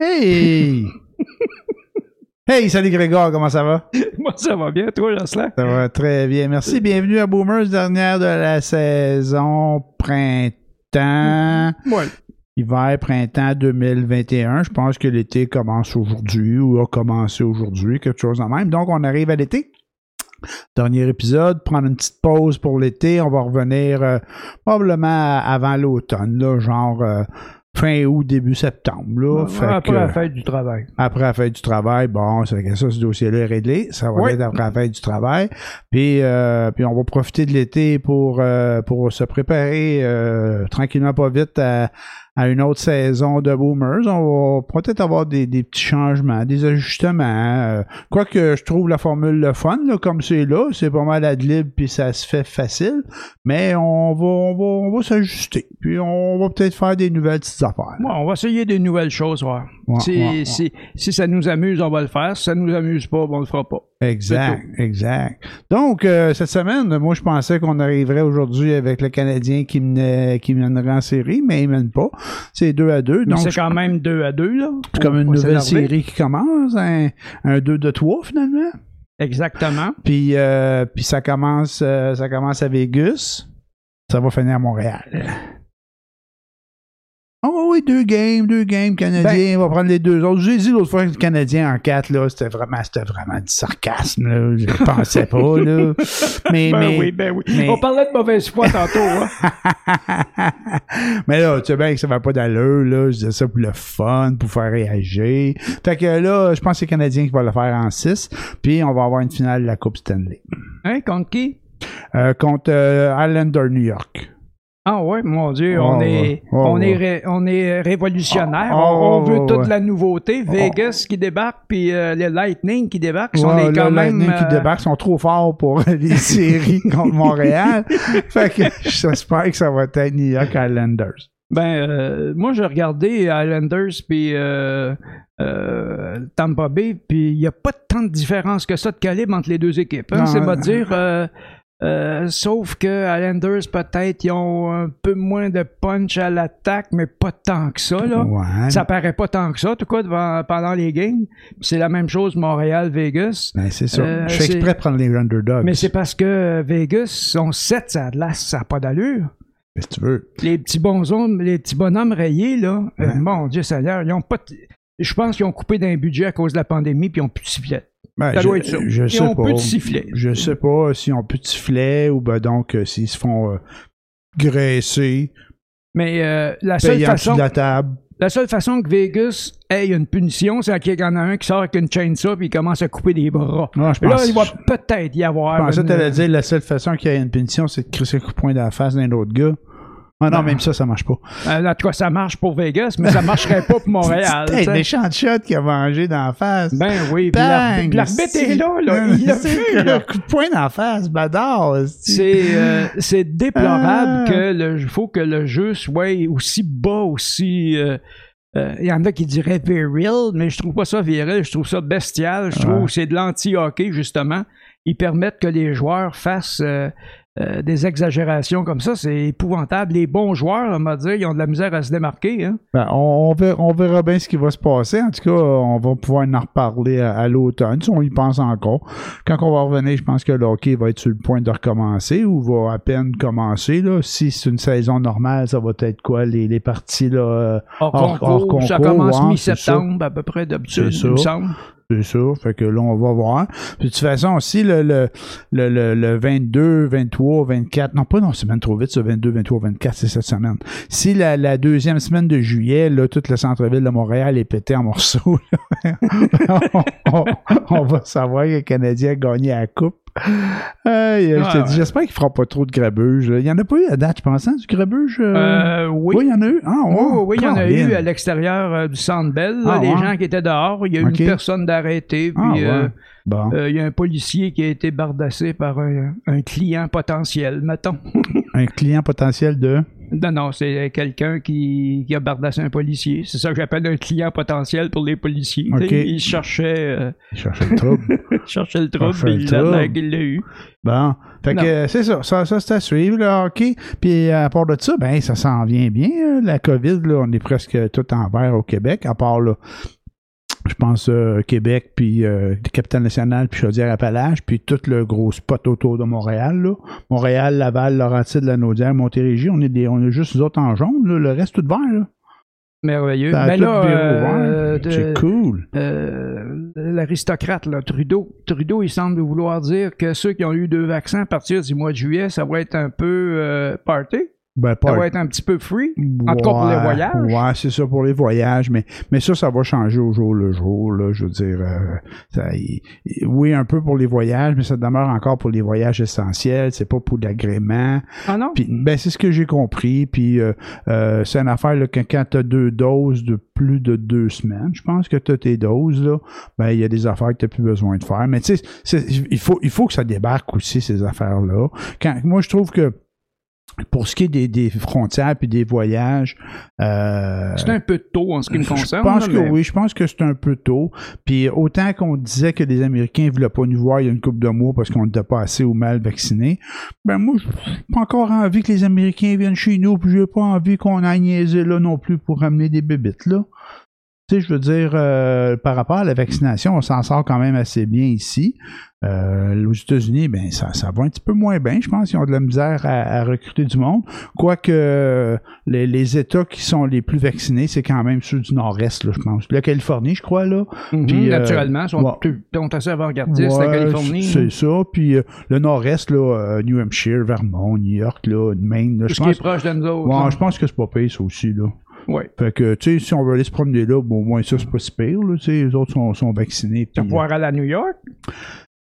Hey! hey, salut Grégoire, comment ça va? Moi, ça va bien, toi, Jocelyn? Ça va très bien, merci. Bienvenue à Boomers, dernière de la saison printemps. Ouais. Hiver, printemps 2021. Je pense que l'été commence aujourd'hui ou a commencé aujourd'hui, quelque chose en même. Donc, on arrive à l'été. Dernier épisode, prendre une petite pause pour l'été. On va revenir euh, probablement avant l'automne, là, genre euh, fin août, début septembre. Là. Fait Après que- la fête du travail. après la fête du travail, bon, c'est que ça, ce dossier-là est réglé. Ça va Oui. être après la fête du travail. Puis, euh, puis on va profiter de l'été pour, euh, pour se préparer euh, tranquillement, pas vite à, à une autre saison de Boomers. On va peut-être avoir des, des petits changements, des ajustements. euh, Quoique je trouve la formule le fun, là, comme c'est là, c'est pas mal ad lib puis ça se fait facile. Mais on va, on va, on va s'ajuster. Puis on va peut-être faire des nouvelles petites affaires. Ouais, on va essayer des nouvelles choses, ouais. Ouais, si, ouais, ouais. Si, si ça nous amuse, on va le faire. Si ça nous amuse pas, on le fera pas. Exact, exact. Donc, euh, cette semaine, moi, je pensais qu'on arriverait aujourd'hui avec le Canadien qui, menait, qui mènerait en série, mais il mène pas. C'est 2 à 2. Mais Donc, c'est c'est quand même deux à deux, là. comme une nouvelle série qui commence, un, un 2 de 3 finalement. Exactement. Puis, euh, puis ça commence euh, ça commence à Vegas. Ça va finir à Montréal. Oh oui, deux games, deux games Canadiens. on va prendre les deux autres. J'ai dit l'autre fois que le Canadien en 4, là, c'était vraiment, c'était vraiment du sarcasme. Là. Je pensais pas. Là. Mais, Ben mais, oui, ben oui. mais- On parlait de mauvaise foi tantôt, hein. mais là, tu sais bien que ça va pas d'allure, là. Je disais ça pour le fun, pour faire réagir. Fait que là, je pense que c'est le Canadien qui va le faire en 6. Puis on va avoir une finale de la Coupe Stanley. Hein, contre qui? Euh, contre euh, Islander New York. Ah ouais, mon Dieu, Oh, on, est. Oh, on, est ré- on est révolutionnaire. Oh, on, veut toute la nouveauté. Vegas qui débarque, puis euh, le Lightning qui débarque. est là, quand le même... Lightning qui euh, débarque sont trop forts pour les séries contre Montréal. fait que j'espère que ça va être New York Islanders. Ben, euh, moi, j'ai regardé Islanders puis euh, euh, Tampa Bay, puis il n'y a pas tant de différence que ça de calibre entre les deux équipes. hein, c'est pas dire. Euh, euh, sauf que Islanders, peut-être, ils ont un peu moins de punch à l'attaque, mais pas tant que ça. Là. Ouais. Ça paraît pas tant que ça, en tout cas, devant- pendant les games. C'est la même chose Montréal-Vegas. Ben, c'est ça. Euh, je fais c'est- exprès de prendre les underdogs. Mais c'est parce que Vegas sont 7 ça glace, ça n'a pas d'allure. Qu'est-ce que tu veux? Les petits bonshommes, les petits bonhommes rayés, là, euh, Ouais. mon Dieu Seigneur, ils ont pas. Je pense qu'ils ont coupé d'un budget à cause de la pandémie, puis ils ont plus de. Ben, Ça je, doit être ça. Je sais ont pas. sifflet. Je sais pas s'ils ont plus de sifflet ou ben donc euh, s'ils se font euh, graisser, Mais euh, la, seule façon, de la table. la seule façon que Vegas ait une punition, c'est qu'il y en a un qui sort avec une chainsaw puis il commence à couper des bras. Non, je Là, pense, il va je peut-être y avoir. pensais que une- t'allais dire la seule façon qu'il y ait une punition, c'est de crisser un coup de poing dans la face d'un autre gars. Ah non, Non. même ça, ça marche pas. Euh, en tout cas, ça marche pour Vegas, mais ça marcherait pas pour Montréal. Hey, tu sais. méchant shot qui a mangé la face? Ben oui, l'arbitre est là, là. Il l'a C'est vu, un là. coup de poing la face, badard. C'est euh, c'est déplorable Ah. que le faut que le jeu soit aussi bas, aussi. euh, euh, Il y en a qui diraient viril, mais je trouve pas ça viril, je trouve ça bestial. Je trouve Ouais. que c'est de l'anti-hockey, justement. Ils permettent que les joueurs fassent euh, euh, des exagérations comme ça. C'est épouvantable. Les bons joueurs, on va dire, ils ont de la misère à se démarquer. Hein? Ben, on, on verra, on verra bien ce qui va se passer. En tout cas, on va pouvoir en reparler à, à l'automne, si on y pense encore. Quand on va revenir, je pense que le hockey va être sur le point de recommencer ou va à peine commencer. Là. Si c'est une saison normale, ça va être quoi? Les, les parties là, euh, Hors, Hors- concours, hors ça concours, commence mi-septembre, à peu près d'habitude, il me ça. semble. C'est ça. Fait que là, on va voir. De toute façon, aussi, le, le, le, le, le 22, 23, 24, non, pas non, semaine trop vite, ce 22, 23, 24, c'est cette semaine. Si la, la deuxième semaine de juillet, là, tout le centre-ville de Montréal est pété en morceaux, on, on- on va savoir que le Canadien a gagné la Coupe. Aïe, je te Ouais, dis, ouais. j'espère qu'il fera pas trop de grabuge. Il y en a pas eu à date, je pense, hein, du grabuge? euh? Euh, oui. oui, il y en a eu. Ah. Oui, oui, il y en a eu à l'extérieur euh, du Centre Bell. Ah, les ouais. gens qui étaient dehors, il y a eu une personne d'arrêté, puis Ah, ouais. euh, Bon. euh, il y a un policier qui a été bardassé par un, un client potentiel, mettons. Un client potentiel de? Non, non, c'est quelqu'un qui, qui a bardassé un policier. C'est ça que j'appelle un client potentiel pour les policiers. Il cherchait, euh, Il cherchait le trouble. il cherchait le trouble, puis il l'a eu. Bon. Fait Non. que euh, c'est ça. Ça, ça c'est à suivre, le hockey. Puis à part de ça, ben ça s'en vient bien. La COVID, là, on est presque tout en vert au Québec, à part là. Je pense euh, Québec, puis euh, Capitale-Nationale, puis Chaudière-Appalaches, puis tout le gros spot autour de Montréal. Là. Montréal, Laval, Laurentide, Lanaudière, Montérégie, on est des, on est juste nous autres en jaune. Là. Le reste tout vert. Là. Merveilleux. Ben tout là, euh, C'est cool. euh, l'aristocrate, Trudeau. Trudeau, il semble vouloir dire que ceux qui ont eu deux vaccins à partir du mois de juillet, ça va être un peu euh, party. Ben, Ça pas va être un petit peu free. En tout cas, pour les voyages. Ouais, c'est ça pour les voyages, mais, mais ça, ça va changer au jour le jour. Là, je veux dire, euh, ça, il- oui, un peu pour les voyages, mais ça demeure encore pour les voyages essentiels. C'est pas pour l'agrément. Ah non? Ben, c'est ce que j'ai compris. Puis, euh, euh, c'est une affaire là, que quand tu as deux doses de plus de deux semaines, je pense que tu as tes doses, là, ben, il y a des affaires que tu n'as plus besoin de faire. Mais tu sais, il faut, il faut que ça débarque aussi, ces affaires-là. Quand, moi, je trouve que pour ce qui est des, des frontières puis des voyages, euh, C'est un peu tôt en ce qui me concerne. je pense que mais- oui, je pense que c'est un peu tôt. Puis autant qu'on disait que les Américains ne voulaient pas nous voir il y a une couple de mois parce qu'on n'était pas assez ou mal vaccinés, ben moi, j'ai pas encore envie que les Américains viennent chez nous, puis j'ai pas envie qu'on aille niaiser là non plus pour ramener des bébites là. Tu sais, je veux dire, euh, par rapport à la vaccination, on s'en sort quand même assez bien ici. Euh, aux États-Unis, ben ça, ça va un petit peu moins bien. Je pense qu'ils ont de la misère à, à recruter du monde. Quoique les, les États qui sont les plus vaccinés, c'est quand même ceux du Nord-Est, là, je pense. La Californie, je crois, là. Puis, euh, naturellement, sont, ouais. tout- sont assez avant-gardistes, la Ouais, Californie. C'est ça. Puis euh, le Nord-Est, là, New Hampshire, Vermont, New York, là, Maine. Là, je ce qui est pense, proche de nous autres. ouais, je pense que c'est pas pire, ça aussi, là. Ouais. Fait que, tu sais, si on veut aller se promener là, bon, au moins ça, c'est pas si pire, là, tu sais, les autres sont, sont vaccinés. Tu vas pouvoir aller à New York?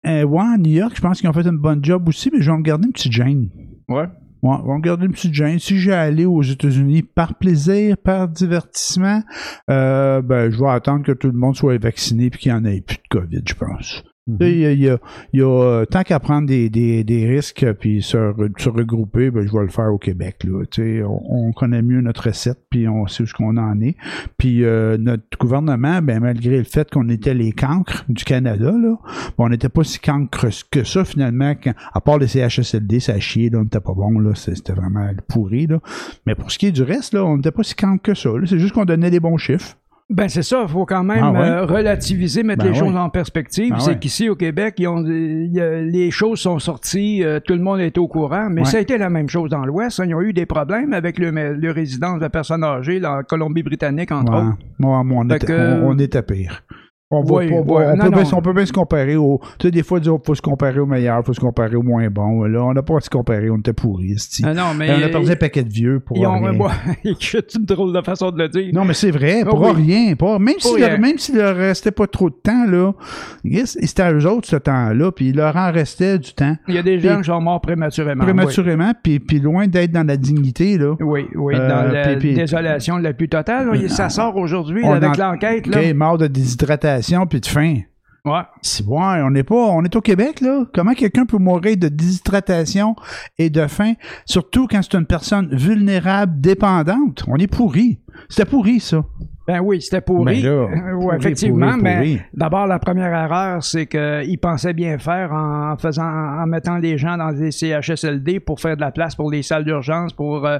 Euh, ouais, à New York, je pense qu'ils ont fait une bonne job aussi, mais je vais me garder une petite gêne. Ouais. Ouais, on va me garder une petite gêne. Si j'ai allé aux États-Unis par plaisir, par divertissement, euh, ben, je vais attendre que tout le monde soit vacciné puis qu'il n'y en ait plus de COVID, je pense. Il y a, il y a- il y a, euh, tant qu'à prendre des, des, des risques puis se, se regrouper, ben, je vais le faire au Québec. Là. On, on connaît mieux notre recette puis on sait où qu'on en est. Puis euh, notre gouvernement, ben, malgré le fait qu'on était les cancres du Canada, là, ben, on n'était pas si cancres que ça finalement. À part les CHSLD, ça a chié, là, on n'était pas bon, là, c'était vraiment pourri. Là. Mais pour ce qui est du reste, là, on n'était pas si cancres que ça. C'est juste qu'on donnait des bons chiffres. Ben c'est ça, il faut quand même Ah ouais? euh, relativiser, mettre Ben les choses ouais. en perspective. Ben c'est ouais. qu'ici au Québec, ils ont, les choses sont sorties, euh, tout le monde est au courant, mais ça a été la même chose dans l'Ouest. hein. Ils ont eu des problèmes avec le, le résidence de personnes âgées, la Colombie-Britannique entre autres. Ouais, mais on, était, que- on, on était pire. On, Oui, pas- on, non, peut bien, on peut bien se comparer au. Tu sais, des fois, il faut se comparer au meilleur, il faut se comparer au moins bon. Là, on n'a pas à se comparer, on était pourris. Ah non, mais on a perdu un paquet de vieux pour ils ont, rien. c'est une drôle de façon de le dire. Non, mais c'est vrai, Ah pour oui. rien. Même Pour leur, même s'il leur restait pas trop de temps, là, c'était à eux autres ce temps-là, puis il leur en restait du temps Il y a des gens qui sont morts prématurément. prématurément, puis, puis loin d'être dans la dignité. Là. Oui, oui, oui, Euh, dans la puis- puis- désolation la plus totale. Oui, ça sort aujourd'hui avec en- l'enquête. là. OK, mort de déshydratation puis de faim. Ouais. C'est bon, on n'est pas, on est au Québec là. Comment quelqu'un peut mourir de déshydratation et de faim, surtout quand c'est une personne vulnérable, dépendante? On est pourri. C'était pourri ça. Ben oui, c'était pourri. Là, Euh, ouais, effectivement, pourri, mais d'abord, la première erreur, c'est qu'ils pensaient bien faire en faisant, en mettant les gens dans des CHSLD pour faire de la place pour les salles d'urgence, pour euh,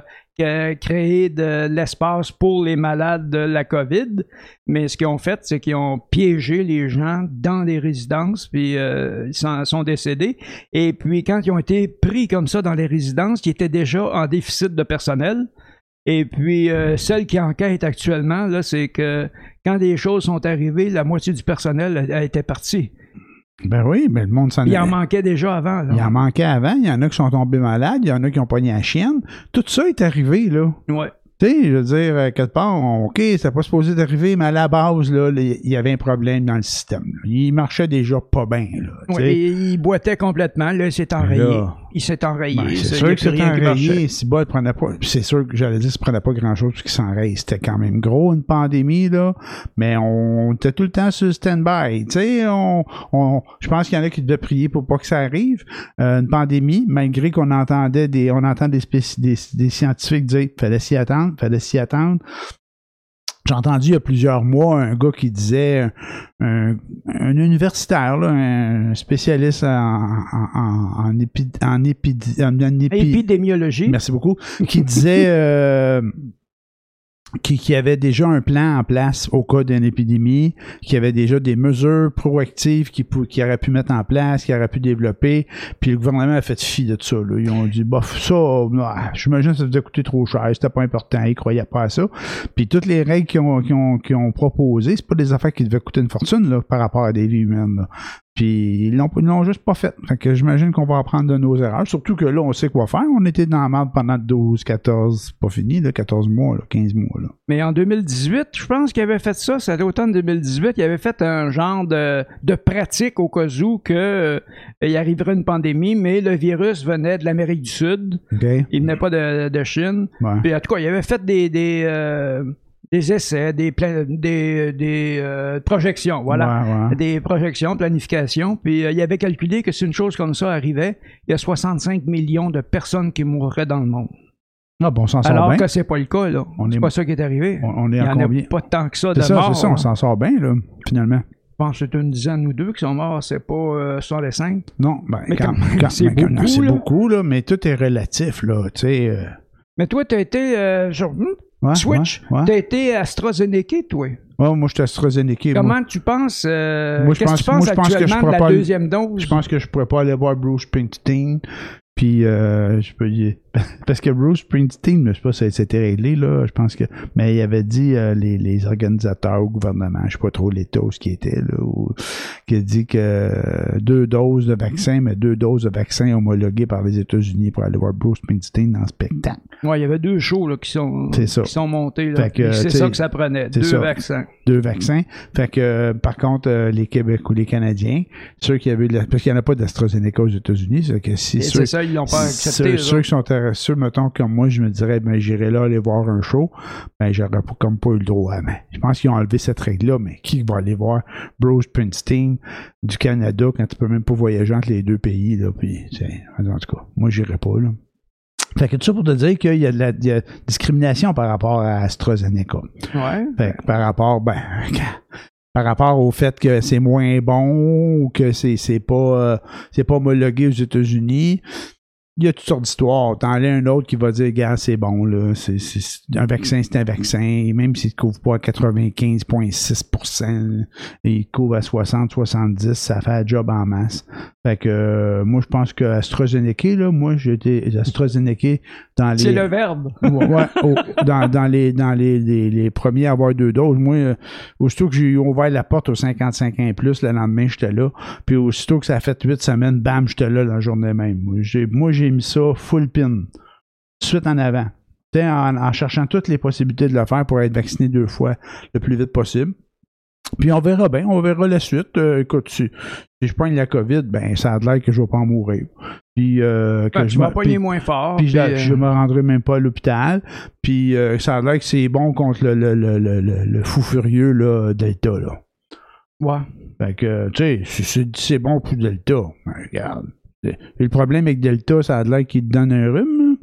créer de l'espace pour les malades de la COVID. Mais ce qu'ils ont fait, c'est qu'ils ont piégé les gens dans les résidences, puis euh, ils s'en- sont décédés. Et puis, quand ils ont été pris comme ça dans les résidences, qui étaient déjà en déficit de personnel, et puis, euh, celle qui enquête actuellement, là, c'est que quand les choses sont arrivées, la moitié du personnel a, a été parti. Ben oui, mais le monde s'en Il en est- manquait déjà avant. là. Il en manquait avant, il y en a qui sont tombés malades, il y en a qui ont pogné la chienne. Tout ça est arrivé, là. Ouais. Tu sais, je veux dire, euh, quelque part, OK, c'est pas supposé d'arriver, mais à la base, là, il y avait un problème dans le système. là. Il marchait déjà pas bien, là. Ouais, il boitait complètement, là, c'est enrayé. Là, il s'est enrayé. Ben, c'est sûr que c'est enrayé. Si prenait pas. C'est sûr que j'allais dire, il prenait pas grand chose qui s'enraye. C'était quand même gros, une pandémie, là. Mais on était tout le temps sur stand-by. Tu sais, on, on, je pense qu'il y en a qui devaient prier pour pas que ça arrive. Euh, une pandémie, malgré qu'on entendait des, on entend des, des, des scientifiques dire, fallait s'y attendre, fallait s'y attendre. J'ai entendu il y a plusieurs mois un gars qui disait, un, un universitaire, là, un spécialiste en, en, épi- en, épi- en- en épi- Épidémiologie. Merci beaucoup. Qui disait euh, qui, qui avait déjà un plan en place au cas d'une épidémie, qui avait déjà des mesures proactives qui, qui aurait pu mettre en place, qui aurait pu développer. Puis le gouvernement a fait fi de ça. Là. Ils ont dit, bof, ça, ah, j'imagine que ça faisait coûter trop cher, c'était pas important, ils croyaient pas à ça. Puis toutes les règles qu'ils ont, qu'ils ont, qu'ils ont proposées, c'est pas des affaires qui devaient coûter une fortune là, par rapport à des vies humaines. là. Puis ils l'ont, ils l'ont juste pas fait. Fait que j'imagine qu'on va apprendre de nos erreurs. Surtout que là, on sait quoi faire. On était dans la merde pendant 12, 14, pas fini, là, 14 mois, là, 15 mois. Là. Mais en 2018, je pense qu'il avait fait ça, c'était l'automne 2018, il avait fait un genre de, de pratique au cas où que, euh, il arriverait une pandémie, mais le virus venait de l'Amérique du Sud, OK? il venait pas de, de Chine. Ouais. Puis en tout cas, il avait fait des, des, euh, des essais, des, des, des euh, projections, voilà. Ouais, ouais. Des projections, planification. Puis euh, il avait calculé que si une chose comme ça arrivait, il y a 65 millions de personnes qui mourraient dans le monde. Ah, bon, on s'en sort Alors bien. que c'est pas le cas, là. On C'est est- pas ça qui est arrivé. On, on est Il y à en combien? a pas tant que ça C'est de ça, morts. c'est ça, on hein. s'en sort bien, là, finalement. Je pense que c'est une dizaine ou deux qui sont morts, c'est pas euh, 65. Non, ben, Mais quand, quand c'est beaucoup, c'est là. beaucoup, là, mais tout est relatif, là, tu sais. euh, Mais toi, été. euh, genre, hmm, ouais, Switch, ouais, ouais. t'as été AstraZeneca, toi? Ouais, moi, je suis AstraZeneca. moi. Comment tu penses. euh, Moi, je Qu'est-ce que pense- tu penses moi, je pense que je de pourrais la pas- deuxième dose? Je pense que je pourrais pas aller voir Bruce Springsteen. Puis, euh, je peux y... Parce que Bruce Springsteen, je sais pas si c'était réglé, là. Je pense que. Mais il avait dit, euh, les, les organisateurs au gouvernement, je sais pas trop où ce qui était, là, ou- qui a dit que deux doses de vaccin, mais deux doses de vaccin homologuées par les États-Unis pour aller voir Bruce Springsteen en spectacle. Ouais, il y avait deux shows là, qui, sont, qui sont montés. c'est ça que ça prenait. Deux ça. vaccins. deux vaccins. Fait que, euh, par contre, euh, les Québécois ou les Canadiens, ceux qui avaient, parce qu'il n'y en a pas d'AstraZeneca aux États-Unis, c'est que si C'est ça, ils l'ont pas accepté. ceux, eux ceux qui sont intéressés, mettons, comme moi, je me dirais, ben, j'irai là aller voir un show, ben, j'aurais comme pas eu le droit. Mais je pense qu'ils ont enlevé cette règle-là, mais qui va aller voir Bruce Springsteen du Canada quand tu peux même pas voyager entre les deux pays, là, puis, c'est- en tout cas, moi, j'irai pas, là. Fait que tout ça pour te dire qu'il y a de la il y a discrimination par rapport à AstraZeneca. Ouais. Fait que par rapport, ben, par rapport au fait que c'est moins bon ou que c'est, c'est pas, euh, c'est pas homologué aux États-Unis, il y a toutes sortes d'histoires. T'en as un autre qui va dire, gars, c'est bon, là, un vaccin, c'est un vaccin, et même s'il ne couvre pas à 95,6%, et il couvre à 60, 70, ça fait un job en masse. Fait que, euh, moi, je pense que AstraZeneca, là, moi, j'ai été AstraZeneca dans les... C'est le verbe. Ouais, dans, dans les dans les, les, les premiers à avoir deux doses. Moi, euh, aussitôt que j'ai ouvert la porte aux 55 ans et plus, le lendemain, j'étais là. Puis aussitôt que ça a fait huit semaines, bam, j'étais là la journée même. Moi, j'ai, mis ça full pin. Suite en avant. En, en cherchant toutes les possibilités de le faire pour être vacciné deux fois le plus vite possible. Puis on verra bien, on verra la suite. Euh, écoute, si, si je prends la COVID, ben ça a l'air que je vais pas en mourir. Puis euh, que Ben, je tu vas pogner moins fort. puis puis, je, euh, je me rendrai même pas à l'hôpital. Puis euh, ça a l'air que c'est bon contre le, le, le, le, le- fou furieux là, Delta. Là. Ouais. Fait que, tu sais, c'est- bon pour Delta. Ben, regarde. Et le problème avec Delta, ça a l'air qu'il te donne un rhume.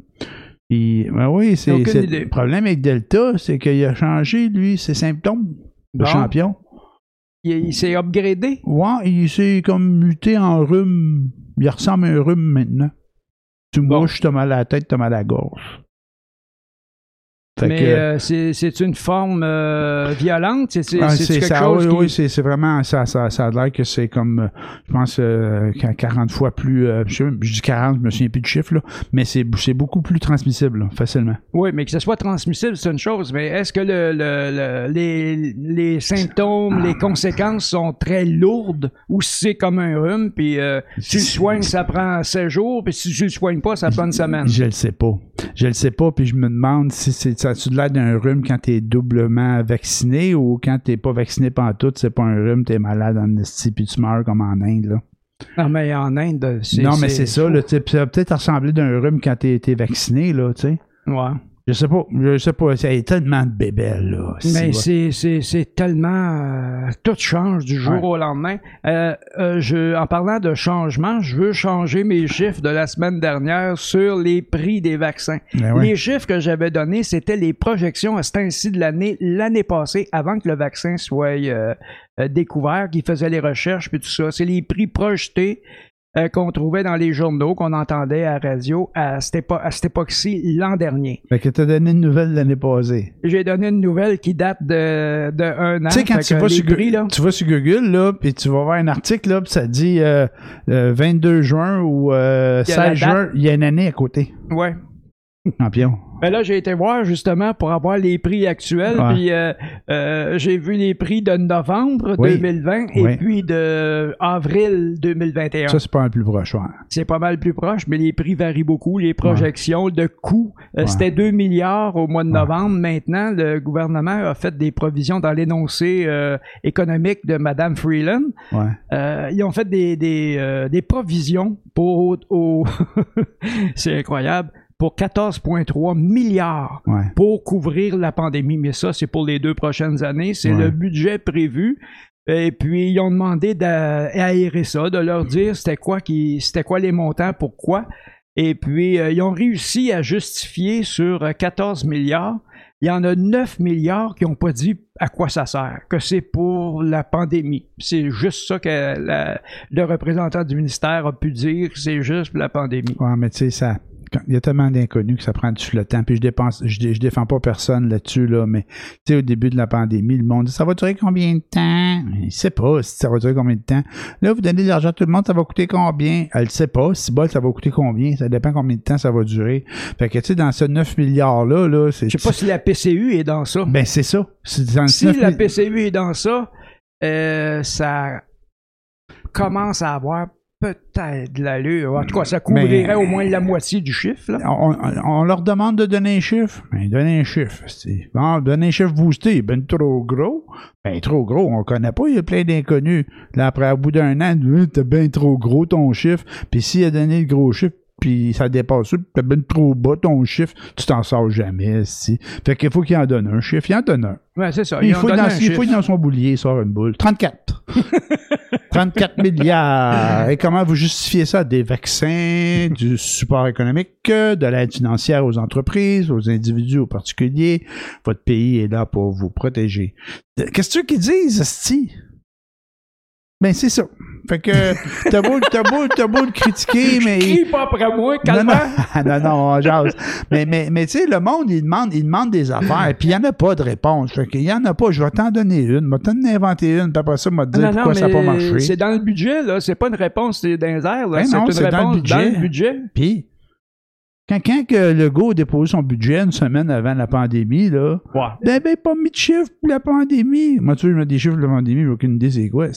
Puis, ben oui, c'est le problème avec Delta, c'est qu'il a changé, lui, ses symptômes. Bon. champion. Il, il s'est upgradé? Ouais, il s'est comme muté en rhume. Il ressemble à un rhume maintenant. Tu Bon. mouches, t'as mal à la tête, t'as mal à la gorge. Fait mais que- euh, c'est c'est une forme euh, violente. C'est c'est- Ah, c'est c'est quelque ça, chose oui, qui... oui, c'est c'est vraiment ça, ça, ça a l'air que c'est comme euh, je pense euh, qu'à 40 fois plus je, dis 40, je me souviens plus du chiffre là, mais c'est c'est beaucoup plus transmissible là, facilement. Oui, mais que ce soit transmissible, c'est une chose. Mais est-ce que le, le- le- les, les symptômes, les conséquences sont très lourdes ou si c'est comme un rhume, puis euh, tu le soignes, ça prend 16 jours, puis si tu le soignes pas, ça prend une semaine? Je le sais pas. Je le sais pas puis je me demande si c'est ça a-tu l'air d'un rhume quand t'es doublement vacciné ou quand t'es pas vacciné pantoute, c'est pas un rhume, t'es malade en esti puis tu meurs comme en Inde là? Non, mais en Inde, c'est. Non, mais c'est ça, là, ça peut-être ressembler d'un rhume quand t'es es vacciné, là, tu sais. Ouais. Je sais pas, je sais pas, il y a tellement de bébelles, là. Mais C'est- c'est, c'est, c'est tellement. euh, tout change du jour Ouais. au lendemain. Euh, euh, je, en parlant de changement, je veux changer mes chiffres de la semaine dernière sur les prix des vaccins. Ben ouais. Les chiffres que j'avais donnés, c'était les projections à ce temps-ci de l'année, l'année passée, avant que le vaccin soit découvert, qu'ils faisaient les recherches puis tout ça. C'est les prix projetés euh, qu'on trouvait dans les journaux, qu'on entendait à la radio à cette, épo- à cette époque-ci l'an dernier. Fait que t'as donné une nouvelle l'année passée. J'ai donné une nouvelle qui date de, de un an. Tu sais, quand tu vas, sur, prix, là, tu vas sur Google, là, puis tu vas voir un article, là, puis ça dit euh, euh, 22 juin ou euh, Il y a la 16 juin, il y a une année à côté. ouais. Champion. Ben là, j'ai été voir justement pour avoir les prix actuels, Ouais. puis euh, euh, j'ai vu les prix de novembre Oui. 2020 et puis de avril 2021. Ça, c'est pas un plus proche. ouais. C'est pas mal plus proche, mais les prix varient beaucoup. Les projections de coûts, euh, c'était 2 milliards au mois de novembre. Maintenant, le gouvernement a fait des provisions dans l'énoncé euh, économique de Mme Freeland. Ouais. Euh, ils ont fait des, des, euh, des provisions pour au- au- c'est incroyable pour 14,3 milliards Ouais. pour couvrir la pandémie. Mais ça, c'est pour les deux prochaines années. C'est Ouais. le budget prévu. Et puis, ils ont demandé d'aérer ça, de leur dire c'était quoi, qui, c'était quoi les montants, pourquoi. Et puis, euh, ils ont réussi à justifier sur euh, 14 milliards. Il y en a 9 milliards qui n'ont pas dit à quoi ça sert, que c'est pour la pandémie. C'est juste ça que la- le représentant du ministère a pu dire, c'est juste pour la pandémie. Ouais, mais tu sais, ça. Il y a tellement d'inconnus que ça prend du flottant. Puis je dépense, je, dé- je défends pas personne là-dessus, là, mais tu sais, au début de la pandémie, le monde dit ça va durer combien de temps? Il sait pas si ça va durer combien de temps. Là, vous donnez de l'argent à tout le monde, ça va coûter combien? Elle ne sait pas. Si bol, ça va coûter combien? Ça dépend combien de temps ça va durer. Fait que tu sais, dans ce 9 milliards-là, là, c'est. Je sais pas si la PCU est dans ça. Ben, c'est ça. Dans le si 9 la PCU est dans ça, euh, ça commence à avoir peut-être de l'allure. En tout cas, ça couvrirait Mais- au moins la moitié du chiffre. là. on, on- leur demande de donner un chiffre. Ben, donnez un chiffre. Bon, donnez un chiffre boosté. Ben, trop gros. Ben, trop gros, on connaît pas. Il y a plein d'inconnus. Là, après, au bout d'un an, t'as bien trop gros ton chiffre. Puis s'il a donné le gros chiffre, puis ça dépasse ça, puis bien trop bas ton chiffre, tu t'en sors jamais. Si. Fait qu'il faut qu'il en donne un chiffre. Il en donne un. Ouais, c'est ça. Il faut, dans, un il fouille dans son boulier, il sort une boule. 34. 34 milliards. Et comment vous justifiez ça? Des vaccins, du support économique, de l'aide financière aux entreprises, aux individus, aux particuliers. Votre pays est là pour vous protéger. Qu'est-ce que qu'ils disent, Asti? Ben, c'est ça. Fait que, t'as beau, t'as beau, t'as beau le critiquer, mais... Crie pas après moi, Non, calme non, non, non, on jase. Mais, mais, mais tu sais, le monde, il demande, il demande des affaires, puis il n'y en a pas de réponse. Fait qu'il y en a pas. Je vais t'en donner une, je vais t'en inventer une, puis après ça, je vais te dire Non, non, pourquoi ça n'a pas marché. c'est dans le budget, là. C'est pas une réponse c'est dans les airs, là. Ben c'est une c'est dans le réponse budget. dans le budget. Puis, quand, quand que Legault a déposé son budget une semaine avant la pandémie, là, Ouais. ben, ben, pas mis de chiffres pour la pandémie. Moi, tu veux, je mets des chiffres pour la pandémie, j'ai aucune idée c'est quoi.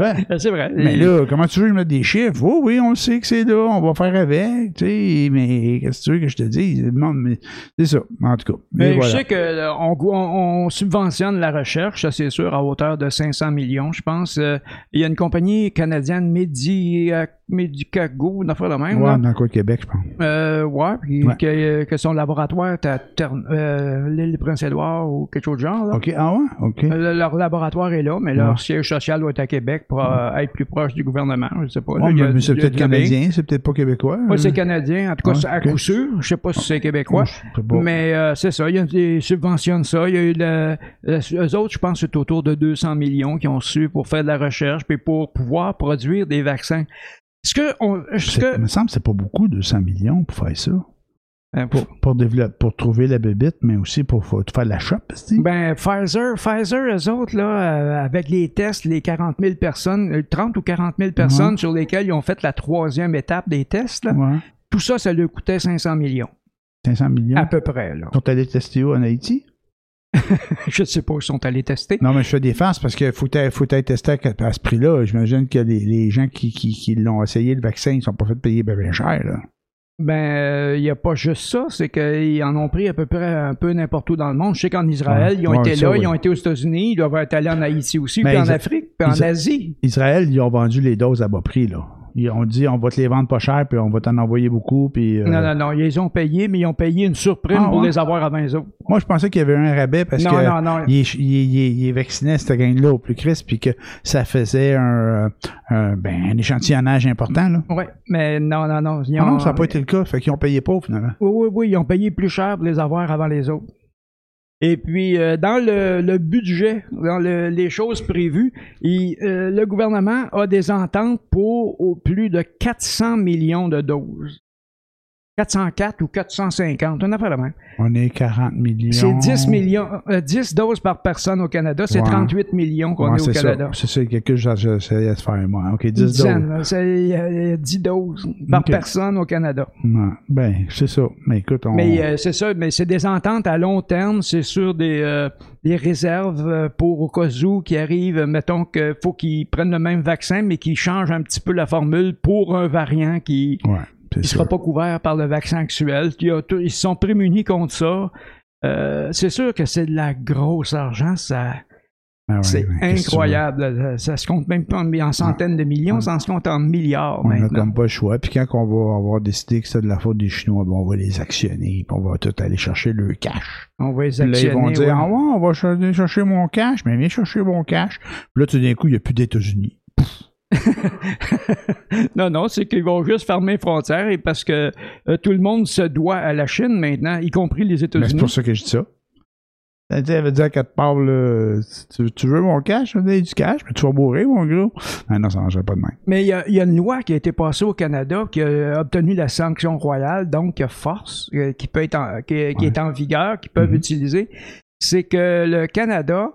Ouais. C'est vrai. Mais là, comment tu veux que je mette des chiffres? Oui, oui, on le sait que c'est là, on va faire avec, tu sais, mais qu'est-ce que tu veux que je te dise? C'est ça, en tout cas. Mais voilà. je sais que euh, on, on- on subventionne la recherche, ça c'est sûr, à hauteur de 500 millions, je pense. Euh, Il y a une compagnie canadienne, Medi, euh, Medicago, une affaire de même. Ouais, là. dans le coin de Québec, je pense. Euh, ouais, puis Ouais. Que, que son laboratoire est à euh, l'île du Prince-Édouard ou quelque chose de genre. Là. OK, ah ouais? OK. Euh, Leur laboratoire est là, mais leur Ouais. siège social doit être à Québec pour euh, être plus proche du gouvernement. Je sais pas. là, mais c'est peut-être du canadien, c'est peut-être pas québécois. Oui, c'est canadien. En tout cas, à coup sûr. Je sais pas si c'est québécois. Mais euh, c'est ça, il y a ils subventionnent ça. Il y a eu le, le- eux autres, je pense, c'est autour de 200 millions qui ont su pour faire de la recherche puis pour pouvoir produire des vaccins. Est-ce que, on, est-ce C'est- que Il me semble que c'est pas beaucoup, 200 millions pour faire ça. euh, Pour, pour, développer, pour trouver la bébite, mais aussi pour fa- faire la shop, ben, Pfizer, Pfizer, eux autres, là, euh, avec les tests, les 40 000 personnes, euh, 30 ou 40 000 personnes Ouais. sur lesquelles ils ont fait la troisième étape des tests, là, Ouais. tout ça, ça leur coûtait 500 millions. 500 millions? À peu près, là. Ils sont allés tester où en Haïti? Je ne sais pas, ils sont allés tester. Non, mais je fais farces parce qu'il faut être faut testé à, à ce prix-là. J'imagine que les, les gens qui, qui, qui l'ont essayé, le vaccin, ils sont pas fait payer bien, bien cher. Là. Ben, il n'y a pas juste ça, c'est qu'ils en ont pris à peu près un peu n'importe où dans le monde. Je sais qu'en Israël, Ouais, ils ont ouais, été ça, là, oui. ils ont été aux États-Unis, ils doivent être allés en Haïti aussi, Ben, puis en Afrique. Puis en Asie, Israël, ils ont vendu les doses à bas prix, là. Ils ont dit, on va te les vendre pas cher, puis on va t'en envoyer beaucoup, puis... euh, non, non, non, ils les ont payés, mais ils ont payé une surprime Ah, pour ouais? les avoir avant les autres. Moi, je pensais qu'il y avait un rabais parce non, que... non, non. Il, est- il, il, il cette gang-là, au plus Christ, puis que ça faisait un, euh, un, ben, un échantillonnage important, là. Ouais, mais non, non, non. ils Ah non, ça n'a pas été le cas. Fait qu'ils ont payé pas, finalement. Oui, oui, oui, ils ont payé plus cher pour les avoir avant les autres. Et puis, euh, dans le, budget, dans le- les choses prévues, il- euh, le gouvernement a des ententes pour au plus de 400 millions de doses. 404 ou 450, on a fait la même. On est 40 millions. C'est 10 millions, euh, 10 doses par personne au Canada, c'est Ouais. 38 millions qu'on Ouais, est au c'est ça. Canada. C'est ça, quelque chose que j'essayais de faire, moi. OK, 10 Une doses. c'est euh, 10 doses par personne au Canada. Ouais. Ben, c'est ça. Mais écoute, on... Mais euh, c'est ça, mais c'est des ententes à long terme, c'est sur des, euh, des réserves euh, pour au cas où qui arrive, euh, mettons qu'il faut qu'ils prennent le même vaccin, mais qu'ils changent un petit peu la formule pour un variant qui C'est ne sera pas couvert par le vaccin actuel. Il Ils se sont prémunis contre ça. Euh, c'est sûr que c'est de la grosse argent, ça, Ah ouais, c'est incroyable. Ça, se compte même pas en, en centaines de millions, ça se compte en milliards On n'a comme pas le choix. Puis quand on va avoir décidé que c'est de la faute des Chinois, ben, on va les actionner. Puis on va tout aller chercher le cash. On va les Puis là, ils actionner. vont dire, ouais. ah ouais, on va chercher mon cash. Mais viens chercher mon cash. Puis là, tout d'un coup, il n'y a plus d'États-Unis. non, non, c'est qu'ils vont juste fermer les frontières et parce que euh, tout le monde se doit à la Chine maintenant, y compris les Mais c'est États-Unis. pour ça que je dis ça. Elle dit- elle veut dire qu'elle te parle, là, tu, veux mon cash? Je veux du cash, mais tu vas mourir, mon gros. Ah non, ça n'arrangerait pas de même. Mais il y, a- il y a une loi qui a été passée au Canada qui a obtenu la sanction royale, donc qui a force, euh, qui peut être en, qui, qui est en vigueur, qui peuvent Mhm. utiliser. C'est que le Canada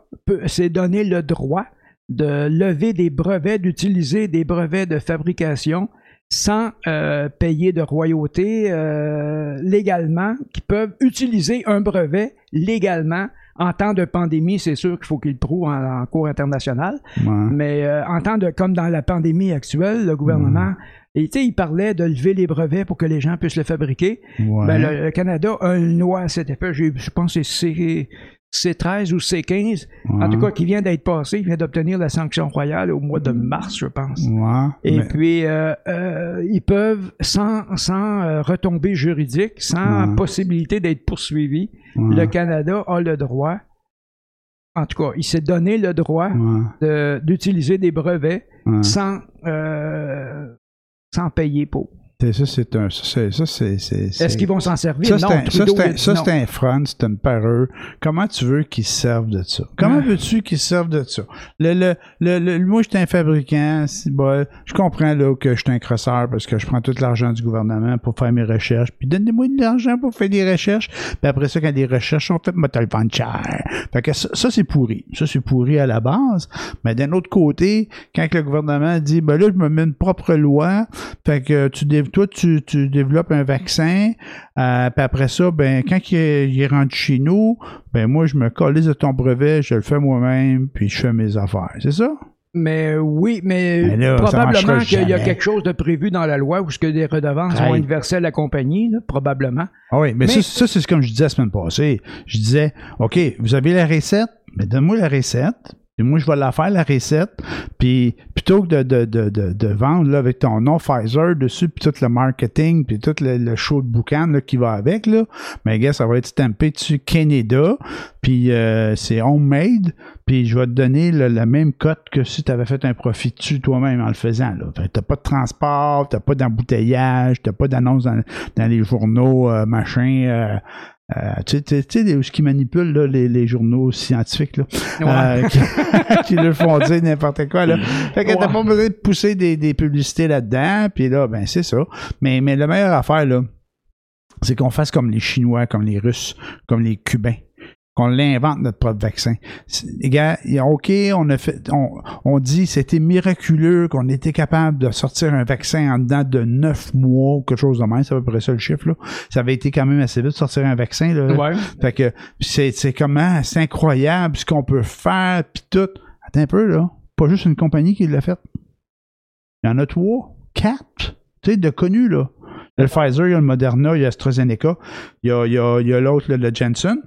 s'est donné le droit de lever des brevets, d'utiliser des brevets de fabrication sans euh, payer de royauté euh, légalement, qui peuvent utiliser un brevet légalement. En temps de pandémie, c'est sûr qu'il faut qu'ils le prouvent en, en cours international. Ouais. Mais euh, en temps de, comme dans la pandémie actuelle, le gouvernement, et tu sais, il parlait de lever les brevets pour que les gens puissent le fabriquer. Ouais. Ben, le, le Canada a une loi à cet effet. Je pense que c'est C13 ou C15, en tout cas, qui vient d'être passé. Il vient d'obtenir la sanction royale au mois de mars, je pense. Ouais. Et mais- puis, euh, euh, ils peuvent, sans, sans euh, retombée juridique, sans Ouais. possibilité d'être poursuivis, le Canada a le droit, en tout cas, il s'est donné le droit de- d'utiliser des brevets sans, sans payer pour. Ça, c'est un. Est-ce qu'ils vont s'en servir? Ça, c'est un, un, c'est un front, c'est une parure. Comment tu veux qu'ils se servent de ça? Comment Ah. veux-tu qu'ils se servent de ça? Le, le, le, le- moi, je suis un fabricant. bon, je comprends là, que je suis un crosseur parce que je prends tout l'argent du gouvernement pour faire mes recherches. Puis donnez-moi de l'argent pour faire des recherches. Puis après ça, quand les recherches sont faites, moi, te le vendre cher. Fait que ça, ça, c'est pourri. Ça, c'est pourri à la base. Mais d'un autre côté, quand le gouvernement dit, ben là, je me mets une propre loi, fait que tu, dé- toi, tu, tu développes un vaccin, euh, puis après ça, ben, quand il est, il est rendu chez nous, ben, moi, je me colle de ton brevet, je le fais moi-même, puis je fais mes affaires. C'est ça? Mais oui, mais Ben là, probablement qu'il y a quelque chose de prévu dans la loi où ce que des redevances vont être versées à la compagnie, là, probablement. Ah oui, mais, Mais- ça, ça, c'est comme je disais la semaine passée. Je disais, OK, vous avez la recette, mais donne-moi la recette. Moi, je vais la faire, la recette. Puis, plutôt que de, de, de, de, vendre là, avec ton nom Pfizer dessus, puis tout le marketing, puis tout le, le show de boucan là, qui va avec, là, mais gars, ça va être stampé dessus Canada, puis euh, c'est homemade, puis je vais te donner le- la même cote que si tu avais fait un profit dessus toi-même en le faisant. Que t'as pas de transport, t'as pas d'embouteillage, t'as pas d'annonce dans, dans les journaux, euh, machin. euh, euh, tu sais, ce qui manipulent là, les, les journaux scientifiques, là, Ouais. euh, qui, qui leur font dire n'importe quoi. Là. Fait que t'as pas besoin de pousser des, des publicités là-dedans, puis là, ben c'est ça. Mais, mais la meilleure affaire, là, c'est qu'on fasse comme les Chinois, comme les Russes, comme les Cubains. Qu'on l'invente notre propre vaccin. Les gars, OK, on a fait, on, on dit c'était miraculeux qu'on était capable de sortir un vaccin en dedans de neuf mois ou quelque chose de même, c'est à peu près ça le chiffre, là. Ça avait été quand même assez vite de sortir un vaccin, là. Ouais. Fait que c'est, c'est comment, c'est incroyable ce qu'on peut faire, puis tout. Attends un peu, là. Pas juste une compagnie qui l'a fait. Il y en a trois, quatre, tu sais, de connus, là. Il y a le Pfizer, il y a le Moderna, il y a AstraZeneca, il y a, il y a, il y a l'autre, le Janssen.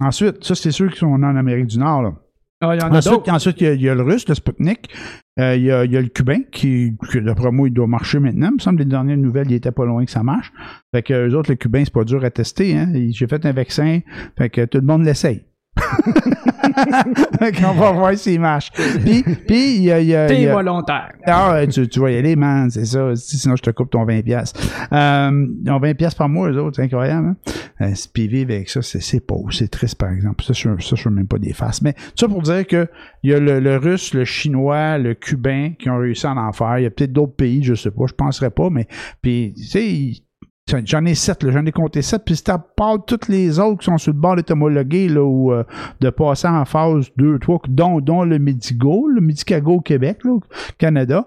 Ensuite, ça, c'est ceux qui sont en Amérique du Nord, là. Ah, y en a Ensuite, il y, a, il y a le russe, le Sputnik. Euh, il, y a, il y a le cubain qui, qui, d'après moi, il doit marcher maintenant. Il me semble que les dernières nouvelles, il était pas loin que ça marche. Fait que eux autres, le cubain, c'est pas dur à tester. Hein. J'ai fait un vaccin. Fait que tout le monde l'essaye. qu'on va voir s'il marche. Puis, puis il y a... y a- T'es volontaire. ah, ouais, tu, tu vas y aller, man, c'est ça. Sinon, je te coupe ton 20$. piastres. Euh, ils ont 20$ piastres par mois, eux autres, c'est incroyable. Hein? Euh, puis vivre avec ça, c'est, pauvre, c'est triste, par exemple. Ça, je je fais même pas des faces. Mais ça pour dire que il y a le, le russe, le chinois, le cubain qui ont réussi à en faire. Il y a peut-être d'autres pays, je sais pas, je penserais pas, mais puis, tu sais, J'en ai sept, j'en ai compté sept, puis à part toutes les autres qui sont sur le bord d'être homologués, là, ou euh, de passer en phase 2, 3, dont, dont le Medigo, le Medicago Québec, là, Canada.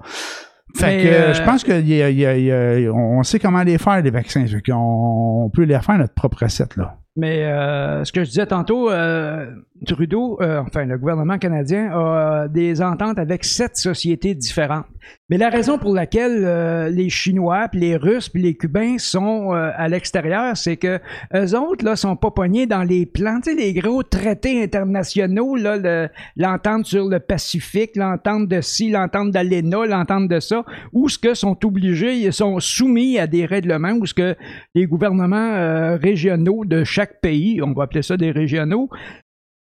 Fait Mais, que euh, euh, je pense qu'on on sait comment les faire, les vaccins. Fait on peut les faire notre propre recette, là. Mais euh, ce que je disais tantôt, euh, Trudeau, euh, enfin le gouvernement canadien, a des ententes avec sept sociétés différentes. Mais la raison pour laquelle euh, les Chinois, puis les Russes, puis les Cubains sont euh, à l'extérieur, c'est que eux autres là sont pas pognés dans les plans, les gros traités internationaux, là, le- l'entente sur le Pacifique, l'entente de ci, l'entente d'ALENA, l'entente de ça, où ce que sont obligés, ils sont soumis à des règlements, où ce que les gouvernements euh, régionaux de chaque pays, on va appeler ça des régionaux,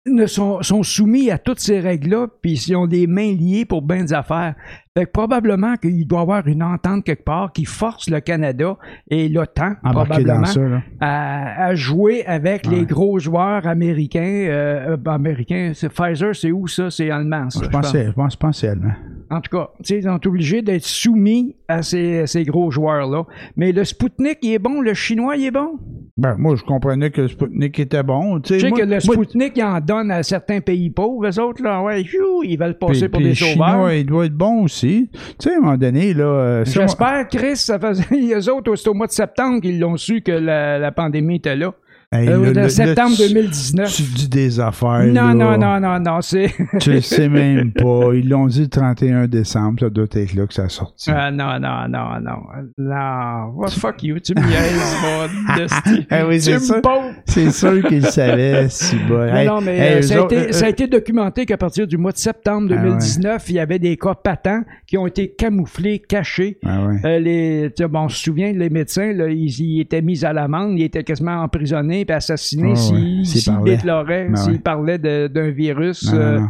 ne sont, sont soumis à toutes ces règles-là, puis ils ont des mains liées pour bien des affaires. Fait que probablement qu'il doit y avoir une entente quelque part qui force le Canada et l'OTAN, probablement, ça, à, à jouer avec les gros joueurs américains. euh, euh, américains, c'est Pfizer, c'est où ça? C'est allemand, ça. Je je pense, pense. que c'est- je pense, je pense que c'est allemand. En tout cas, ils sont obligés d'être soumis à ces, ces gros joueurs-là. Mais le Sputnik, il est bon, le chinois, il est bon? Ben, moi, je comprenais que le Sputnik était bon. Tu sais, moi- que le moi- Sputnik, il en donne à certains pays pauvres, eux autres, là, ouais, ils veulent passer puis- pour puis des sauveurs. Chinois, il doit être bon aussi. Tu sais, à un moment donné, là. euh, J'espère, Chris, ça faisait. Eux autres, c'est au mois de septembre qu'ils l'ont su que la, la pandémie était là. Hey, Euh, de septembre là, tu- 2019. Tu dis des affaires. non, là. non, non, non, non, c'est. Tu le sais même pas. Ils l'ont dit le 31 décembre. Ça doit être là que ça a sorti. Ah, non, non, non, non. Non. Well, fuck you. Tu me niaises, mon. Ah oui, Tu c'est me pauvres. C'est sûr qu'ils savaient, si bon. Non, Hey, non, mais hey, euh, ça, a autres, été, euh, ça a été documenté qu'à partir du mois de septembre Ah ouais. 2019, il y avait des cas patents qui ont été camouflés, cachés. Ah ouais. Euh, les, bon, on se souvient, les médecins, là, ils, ils étaient mis à l'amende, ils étaient quasiment emprisonnés puis assassinés Ah s'ils ouais, s'ils s'ils parlaient. déploraient, Ah s'ils ouais. parlaient de- d'un virus euh,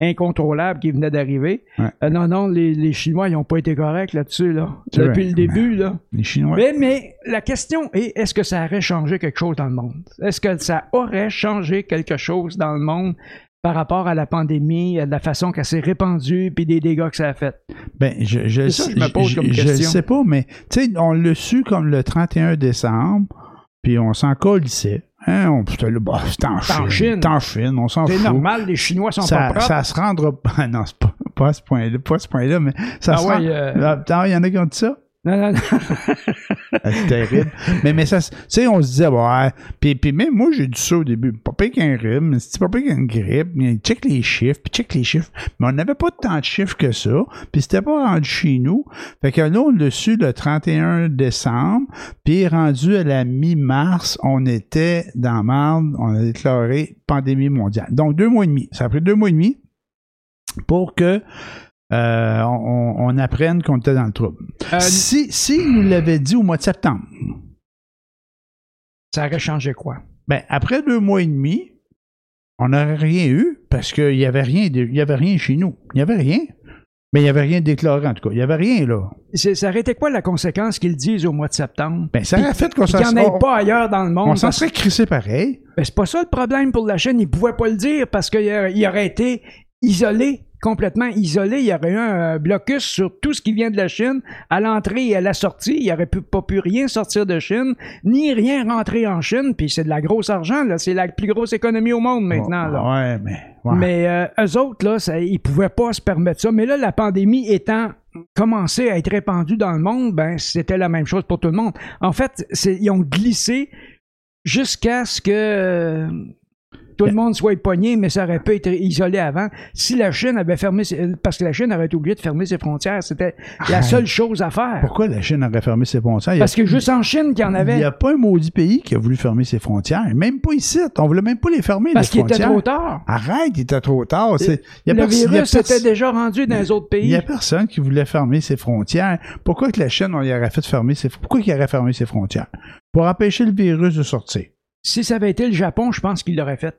incontrôlable qui venait d'arriver. Ouais. Euh, non, non, les, les Chinois, ils n'ont pas été corrects là-dessus, là. Depuis vrai. le début, là. Les Chinois. Mais, mais la question est, est-ce que ça aurait changé quelque chose dans le monde? Est-ce que ça aurait changé quelque chose dans le monde par rapport à la pandémie, à la façon qu'elle s'est répandue, puis des dégâts que ça a fait? Ben, je, je, ça je me pose comme je- je question. sais pas, mais tu sais, on l'a su comme le 31 décembre, puis on s'en colissait. Hein, on, là, bah, c'est en C'est en Chine. C'est en Chine, on s'en C'est fout. normal, les Chinois sont ça, pas propres. ça se rendra pas. Non, c'est pas, pas à ce point-là, pas à ce point-là, mais ça Ah se ouais, rend- euh, Ah, il y en a qui ont dit ça? Non, non, non. Ah, C'est terrible. mais, mais ça, tu sais, on se disait, ouais. Puis, puis même moi, j'ai dit ça au début. Pas pire qu'un rhume, c'est pas pire qu'une grippe. Mais check les chiffres, puis check les chiffres. Mais on n'avait pas tant de chiffres que ça. Puis c'était pas rendu chez nous. Fait que là, on l'a su le 31 décembre. Puis rendu à la mi-mars, on était dans marde. On a déclaré pandémie mondiale. Donc, deux mois et demi. Ça a pris deux mois et demi pour que euh, on, on apprenne qu'on était dans le trouble. Euh, Si, si nous l'avait dit au mois de septembre, ça aurait changé quoi? ben, après deux mois et demi, on n'aurait rien eu parce qu'il n'y avait rien, de- il y avait rien chez nous. Il n'y avait rien. Mais il n'y avait rien déclaré, en tout cas. Il n'y avait rien, là. Ça aurait été quoi la conséquence qu'ils disent au mois de septembre? Ben, ça aurait fait qu'on s'en qu'il n'y en on- ait pas ailleurs dans le monde. on s'en serait crissé pareil. Ben, c'est pas ça le problème pour la Chine. Ils pouvaient pas le dire parce qu'il aurait- il aurait été isolé, complètement isolé. Il y aurait eu un euh, blocus sur tout ce qui vient de la Chine, à l'entrée et à la sortie. Il aurait pu, pas pu rien sortir de Chine, ni rien rentrer en Chine. Puis c'est de la grosse argent, là. C'est la plus grosse économie au monde maintenant, là. Ouais, mais. ouais. Mais euh, eux autres, là, ça, ils pouvaient pas se permettre ça. Mais là, la pandémie étant commencée à être répandue dans le monde, ben c'était la même chose pour tout le monde. En fait, ils ont glissé jusqu'à ce que tout le monde soit pogné, mais ça aurait pu être isolé avant. Si la Chine avait fermé, parce que la Chine aurait été obligée de fermer ses frontières, c'était la seule chose à faire. Pourquoi la Chine aurait fermé ses frontières? Il Parce que juste en Chine qu'il y en Il avait. n'y a pas un maudit pays qui a voulu fermer ses frontières. Même pas ici. On voulait même pas les fermer, Parce qu'il était trop tard. Arrête, il était trop tard. C'est- il y a Le il virus pers- était déjà rendu dans les autres Il pays. n'y a personne qui voulait fermer ses frontières. Pourquoi que la Chine, on y aurait fait fermer ses Pourquoi qu'il aurait fermé ses frontières? Pour empêcher le virus de sortir. Si ça avait été le Japon, je pense qu'il l'aurait fait.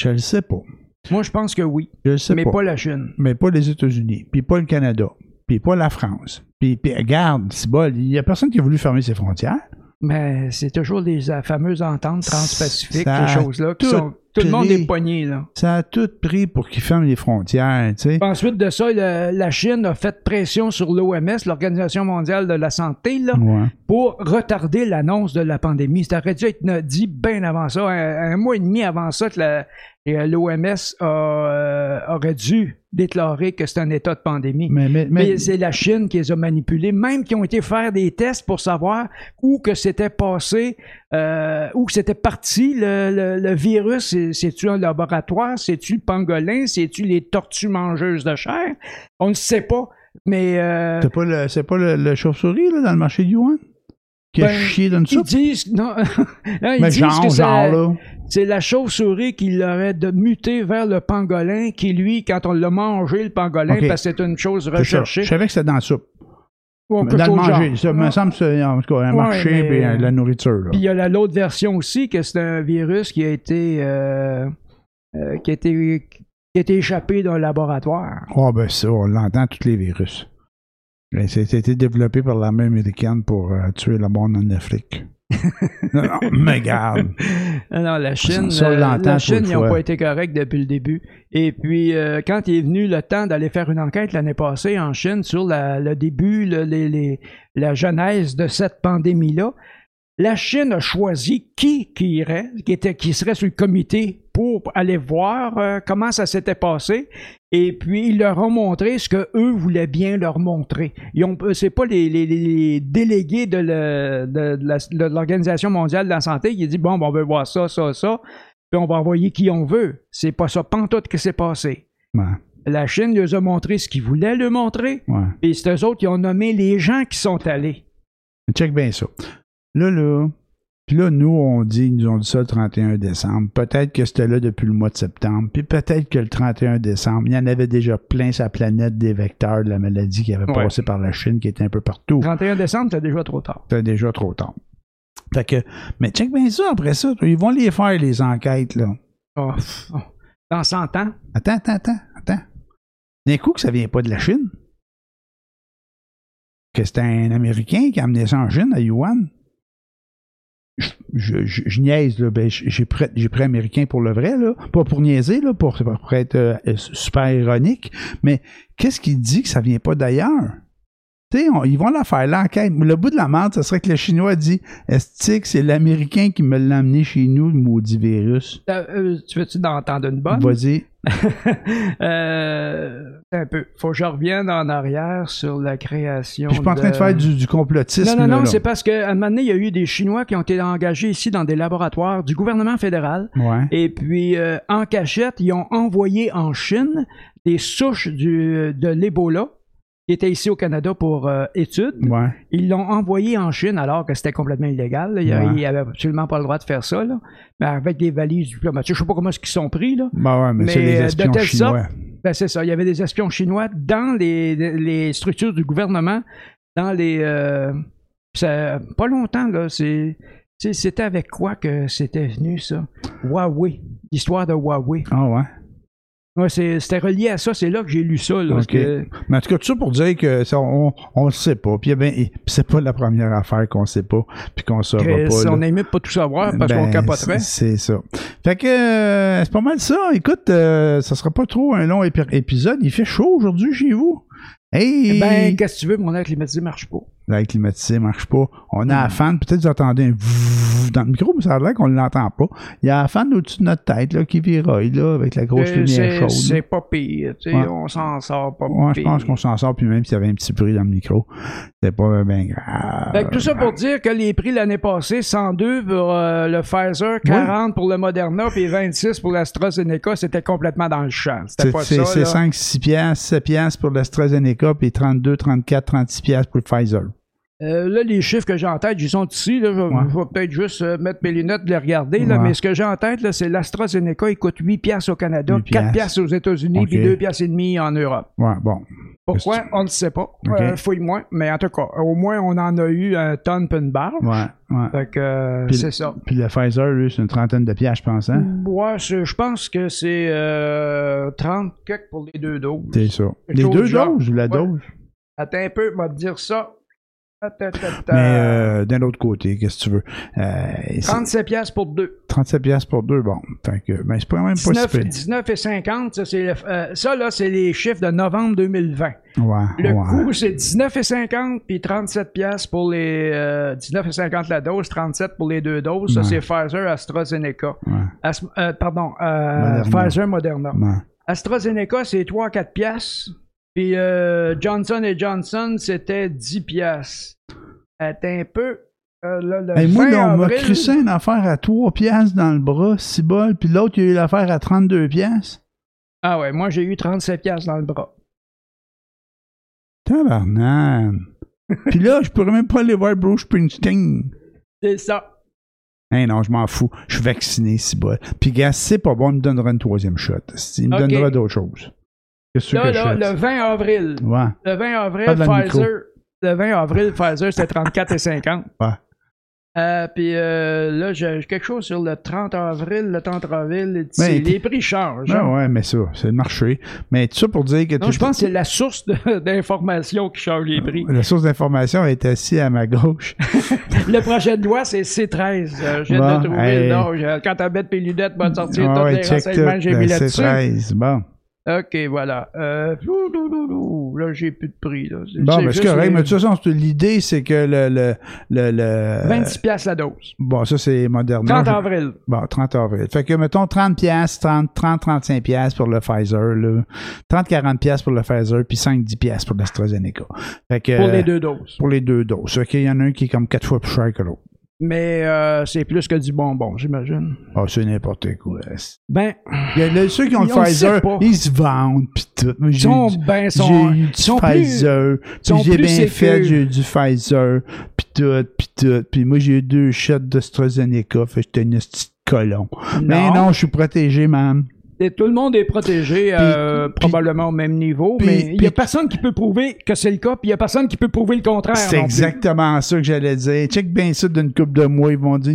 Je le sais pas. Moi, je pense que oui. Je le sais mais pas. pas la Chine. Mais pas les États-Unis, puis pas le Canada, puis pas la France. Puis, puis regarde, c'est bol, il n'y a personne qui a voulu fermer ses frontières. Mais c'est toujours les euh, fameuses ententes transpacifiques, ces choses-là, qui sont. Tout le monde est pogné, là. Ça a tout pris pour qu'ils ferment les frontières, tu sais. Ensuite de ça, le- la Chine a fait pression sur l'OMS, l'Organisation mondiale de la santé, là, Ouais. pour retarder l'annonce de la pandémie. Ça aurait dû être dit bien avant ça, un, un mois et demi avant ça, que et, l'OMS euh, aurait dû déclarer que c'est un état de pandémie. Mais, mais, c'est la Chine qui les a manipulés, même qui ont été faire des tests pour savoir où que c'était passé, euh, où c'était parti le, le- le virus. C'est- C'est-tu un laboratoire? C'est-tu le pangolin? C'est-tu les tortues mangeuses de chair? On ne sait pas. Mais euh, c'est pas le, c'est pas le, le chauve-souris, là, dans le marché de Yuan? Qui a Ben, chié dans une ils soupe? disent non, non, ils Mais disent genre, que genre, là. c'est la chauve-souris qui l'aurait de muté vers le pangolin, qui lui, quand on l'a mangé le pangolin, parce que c'est une chose recherchée. Je savais que c'était dans la soupe. Ou dans le manger. genre. Ça me semble c'est en tout cas, un Ouais, marché mais- et euh, la nourriture. Puis il y a la- l'autre version aussi, que c'est un virus qui a été, euh, euh, qui a été, qui a été échappé d'un laboratoire. Ah ben ça, on l'entend tous les virus. A été développé par l'armée américaine pour euh, tuer le monde en Afrique. Non, non, mais regarde. Non, non, la Chine, Ça, euh, la Chine, ils n'ont pas été corrects depuis le début. Et puis, euh, quand il est venu le temps d'aller faire une enquête l'année passée en Chine sur la- le début, le- les- les- la genèse de cette pandémie-là, la Chine a choisi qui qui irait, qui, était, qui serait sur le comité pour aller voir euh, comment ça s'était passé. Et puis, ils leur ont montré ce que eux voulaient bien leur montrer. Ont, euh, c'est pas les, les- les délégués de, le- de- de la- de l'Organisation mondiale de la santé qui dit bon, ben, on veut voir ça, ça, ça, puis on va envoyer qui on veut. C'est pas ça, pantoute que c'est passé. Ouais, La Chine leur a montré ce qu'ils voulaient leur montrer, ouais. et c'est eux autres qui ont nommé les gens qui sont allés. Check bien ça. Là, là, puis là, nous, on dit, ils nous ont dit ça le 31 décembre. Peut-être que c'était là depuis le mois de septembre. Puis peut-être que le 31 décembre, il y en avait déjà plein sa planète des vecteurs de la maladie qui avait Ouais. passé par la Chine, qui était un peu partout. 31 décembre, c'est déjà trop tard. C'était déjà trop tard. Fait que, mais check bien ça après ça. Ils vont les faire, les enquêtes, là. Oh, oh. Dans 100 ans, Attends, attends, attends, attends. D'un coup que ça vient pas de la Chine. Que c'est un Américain qui a amené ça en Chine, à Yuan. Je, je, niaise, là. Ben, j'ai pris, pris américain pour le vrai, là. Pas pour niaiser, là, pour, pour être euh, super ironique. Mais qu'est-ce qui dit que ça vient pas d'ailleurs? Tu sais, on- ils vont la faire l'enquête. Le bout de la merde, ce serait que le Chinois dit Est-ce que c'est l'Américain qui me l'a amené chez nous, le maudit virus? Euh, euh, tu veux-tu d'entendre une bonne? Vas-y. euh, un peu. Faut que je revienne en arrière sur la création. Puis je suis pas en train de faire du, du complotisme. Non, non, non, c'est parce qu'à un moment donné, il y a eu des Chinois qui ont été engagés ici dans des laboratoires du gouvernement fédéral. Ouais. Et puis, en cachette, ils ont envoyé en Chine des souches du, de l'Ebola qui étaient ici au Canada pour euh, études. Ouais. Ils l'ont envoyé en Chine alors que c'était complètement illégal. là. Il Ouais. avait absolument pas le droit de faire ça. Là. Mais avec des valises diplomatiques. Je ne sais pas comment qu'ils sont pris. Là. Ben ouais, mais, Mais, c'est les euh, de espions telle chinois. Ben, c'est ça. Il y avait des espions chinois dans les, les structures du gouvernement, dans les. euh, ça- pas longtemps, là. C'est. c'est- C'était avec quoi que c'était venu, ça? Huawei. L'histoire de Huawei. Ah ouais. Ouais, c'est- c'était relié à ça. C'est là que j'ai lu ça. Là, parce Ok. que- Mais en tout cas, tout ça pour dire que ça, on on le sait pas. Puis, eh ben, puis c'est pas la première affaire qu'on sait pas, puis qu'on saura Chris, pas. là. on aime pas tout savoir parce Ben, qu'on capoterait. C'est c'est ça. Fait que euh, c'est pas mal ça. Écoute, euh, ça sera pas trop un long épi- épisode. Il fait chaud aujourd'hui chez vous. Hey! Ben, qu'est-ce que tu veux, mon air climatisé marche pas. L'air climatisé marche pas. On a la Hmm. fan, peut-être vous entendez un dans le micro, mais ça a l'air qu'on ne l'entend pas. Il y a la fan au-dessus de notre tête là, qui viroille là, avec la grosse lumière chaude. c'est pas pire. tu sais, Ouais. On s'en sort pas Ouais, je pire. pense qu'on s'en sort, puis même s'il y avait un petit bruit dans le micro, c'était pas bien grave. Fait que tout ça pour dire que les prix l'année passée, 102 pour euh, le Pfizer, 40 pour le Moderna, puis 26 pour l'AstraZeneca, c'était complètement dans le champ. C'était C'est pas ça. c'est là. 5, 6 piastres, 7 piastres pour l'AstraZeneca, puis 32, 34, 36 piastres pour le Pfizer. Euh, là, les chiffres que j'ai en tête, ils sont ici. Là, je, Ouais. je vais peut-être juste euh, mettre mes lunettes les regarder. Là, Ouais. Mais ce que j'ai en tête, là, c'est l'AstraZeneca, il coûte 8 piastres au Canada, 8 4 piastres. aux États-Unis, puis 2 piastres et demi en Europe. Ouais, bon. Pourquoi? On ne sait pas. Ok. Euh, Fouille-moi. Mais en tout cas, au moins, on en a eu un tonne peu une barre. Ouais, ouais. Fait que euh, Puis- c'est ça. Puis le Pfizer, lui, c'est une trentaine de piastres, je pense, hein? Ouais, je je pense que c'est euh, 30 quelques pour les deux doses. C'est ça. Les deux doses ou la Ouais. dose? Attends un peu, on va te dire ça. Mais euh, d'un autre côté, qu'est-ce que tu veux? Euh, c'est 37 piastres pour deux. 37 piastres pour deux, bon. Fait que, ben, c'est pas même pas si 19, pire. 19 et 50, ça, c'est euh, ça, là, c'est les chiffres de novembre 2020. Ouais, Le ouais. coût, c'est 19 et 50, puis 37 piastres pour les... euh, 19 et 50 la dose, 37 pour les deux doses. Ça, Ouais. c'est Pfizer, AstraZeneca. As- euh, pardon, euh, Moderna. Pfizer, Moderna. AstraZeneca, c'est 3 à 4 piastres. Puis euh, Johnson Johnson, c'était 10 piastres. Attends un peu. Euh, là, le Hey, moi, 20 là, on m'a crissé une affaire à 3 piastres dans le bras, 6 bol, puis l'autre, il a eu l'affaire à 32 piastres. Ah ouais, moi j'ai eu 37 piastres dans le bras. Tabarnak. puis là, je pourrais même pas aller voir Bruce Springsteen. C'est ça. Hey, non, je m'en fous. Je suis vacciné, si bol. Puis, gars, c'est pas bon, il me donnera une troisième shot. Il me donnera d'autres choses. Qu'est-ce Là, que le 20 avril. Ouais. Le 20 avril, Pfizer. Le 20 avril, Pfizer, c'était 34 et 50. Ouais. Euh, puis euh, là, j'ai quelque chose sur le 30 avril, le 30 avril. T'es- les prix changent. Ouais, hein. ouais, mais ça, c'est le marché. Mais tout ça pour dire que Non, je pense que c'est la source d'information qui change les prix. la source d'information est assise à ma gauche. Le projet de loi, c'est C13. Euh, je viens Bon, de trouver hey. le nom. Je- Quand tu tes lunettes, va te sortir Ouais, tous les renseignements j'ai mis là-dessus. 13. Bon. OK, voilà. Euh, lou, lou, lou, lou. Là, j'ai plus de prix. Là. Bon, ben, c'est correct. Mais de toute façon, l'idée, c'est que le. le, le, le- 26 piastres la dose. Bon, ça, c'est Moderna. 30 Je- avril. Bon, 30 avril. Fait que, mettons, 30 piastres, 30, 30, 35 piastres pour le Pfizer, là. 30, 40 piastres pour le Pfizer, puis 5, 10 piastres pour l'AstraZeneca. Fait que. Pour les deux doses. Pour les deux doses. OK, il y en a un qui est comme quatre fois plus cher que l'autre. Mais euh, c'est plus que du bonbon, j'imagine. Ah, c'est n'importe quoi. Ben, Il y a le- ceux qui ont le Pfizer, ils se vendent, pis tout. Ils j'ai sont, eu ben, j'ai sont, eu ils du. Pfizer, j'ai bien fait, j'ai eu du Pfizer, puis tout, puis tout. Puis moi, j'ai eu deux shots d'AstraZeneca, fait que j'étais une petite colon. Mais non, je suis protégé, man. Et tout le monde est protégé euh, puis- probablement au même niveau, puis- mais il n'y a personne qui peut prouver que c'est le cas, puis il n'y a personne qui peut prouver le contraire. C'est plus. exactement ça que j'allais dire. Check bien ça d'une couple de mois, ils vont dire,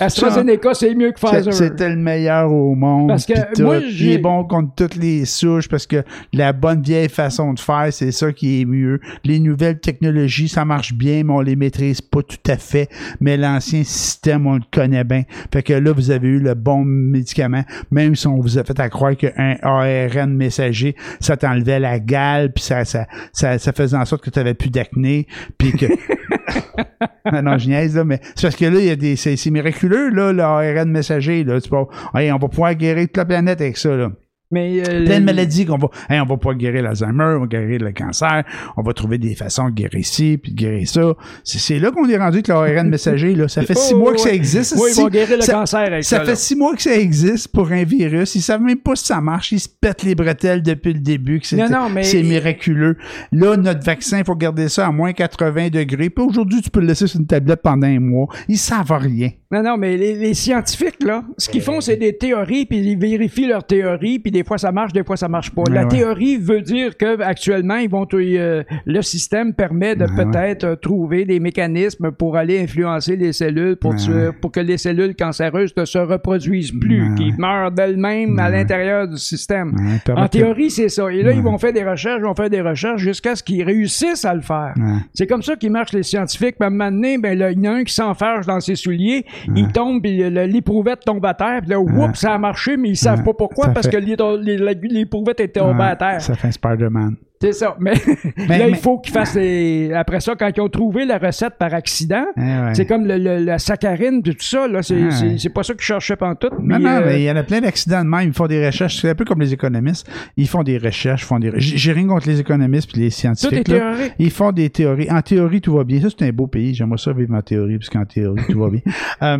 AstraZeneca, c'est mieux que Pfizer. C'était le meilleur au monde. Parce que moi, Il j'ai- est bon contre toutes les souches parce que la bonne vieille façon de faire, c'est ça qui est mieux. Les nouvelles technologies, ça marche bien, mais on les maîtrise pas tout à fait. Mais l'ancien système, on le connaît bien. Fait que là, vous avez eu le bon médicament, même si on vous a fait à croire qu'un ARN messager, ça t'enlevait la gale, puis ça, ça, ça, ça faisait en sorte que tu avais plus d'acné, puis que... non, non, je niaise, là, mais c'est parce que là, il y a des, c'est, miraculeux, là, le ARN messager, là. Tu peux, hey, on va pouvoir guérir toute la planète avec ça, là. Mais euh, Plein de maladies qu'on va, hey, on va pouvoir guérir l'Alzheimer, on va guérir le cancer, on va trouver des façons de guérir ci, puis de guérir ça. C'est, là qu'on est rendu avec le ARN messager, là. Ça fait six Oh, mois que ça existe. Oui, ils vont guérir le ça- cancer avec ça. ça fait là. six mois que ça existe pour un virus. Ils savent même pas si ça marche. Ils se pètent les bretelles depuis le début. Que c'est, mais- miraculeux. Là, notre vaccin, il faut garder ça à moins 80 degrés. Puis aujourd'hui, tu peux le laisser sur une tablette pendant un mois. Ils savent rien. Non, non, mais les, les scientifiques, là, ce qu'ils font, c'est des théories, puis ils vérifient leurs théories, puis des fois ça marche, des fois ça marche pas. La ouais. théorie veut dire que actuellement, ils vont euh, le système permet de Ouais, peut-être euh, trouver des mécanismes pour aller influencer les cellules pour, tuer- que les cellules cancéreuses ne se reproduisent plus, qu'ils meurent d'elles-mêmes à l'intérieur du système. En théorie, c'est ça. Et là, ils vont faire des recherches, ils vont faire des recherches jusqu'à ce qu'ils réussissent à le faire. C'est comme ça qu'ils marchent les scientifiques. Puis à un moment donné, ben, là, il y en a un qui s'enfarge dans ses souliers, il tombe, puis l'éprouvette tombe à terre, puis là, oups, ça a marché, mais ils savent pas pourquoi, parce fait- que l'éprouvette est tombée Ouais, à terre. Ça fait un Spider-Man. C'est ça. Mais, Mais- là, il faut qu'ils fassent les... Après ça, quand ils ont trouvé la recette par accident, Eh ouais. c'est comme le, le- la saccharine de tout ça. Là. C'est, Ah, c'est, ouais. pas ça qu'ils cherchaient. Non, puis, non, euh, mais il y en a plein d'accidents de même. Ils font des recherches. C'est un peu comme les économistes. Ils font des recherches, font des. J'ai j'ai rien contre les économistes puis les tout est scientifiques. là. Ils font des théories. En théorie, tout va bien. Ça, c'est un beau pays. J'aimerais ça vivre en théorie, parce qu'en théorie, tout va bien. Euh,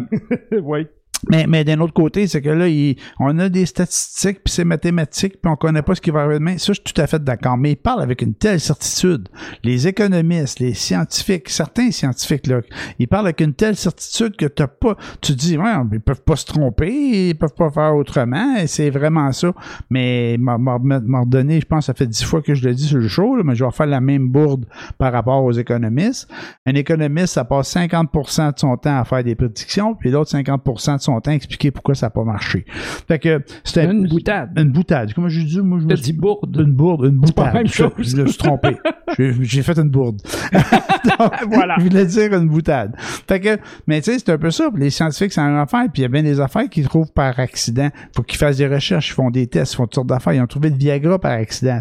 oui. Mais mais d'un autre côté, c'est que là, il- on a des statistiques, puis c'est mathématique, puis on connaît pas ce qui va arriver demain. Ça, je suis tout à fait d'accord. Mais ils parlent avec une telle certitude. Les économistes, les scientifiques, certains scientifiques, là, ils parlent avec une telle certitude que t'as pas. Tu dis, ouais, ils peuvent pas se tromper, ils peuvent pas faire autrement, et c'est vraiment ça. Mais m'a m'a- m'a redonné, je pense, ça fait dix fois que je le dis sur le show, là, mais je vais faire la même bourde par rapport aux économistes. Un économiste, ça passe 50% de son temps à faire des prédictions, puis l'autre 50% de son temps à expliquer pourquoi ça n'a pas marché. Fait que c'était Une boutade. Une boutade. Comment j'ai dit? Moi, je me dit bourde. Une bourde, une boutade. pas la même chose. Je me suis trompé. J'ai fait une bourde. Donc, Voilà. Je voulais dire une boutade. Fait que, mais tu sais, c'est un peu ça. Les scientifiques, c'est une affaire. Puis il y a bien des affaires qu'ils trouvent par accident. Faut qu'ils fassent des recherches, ils font des tests, ils font toutes sortes d'affaires. Ils ont trouvé le Viagra par accident.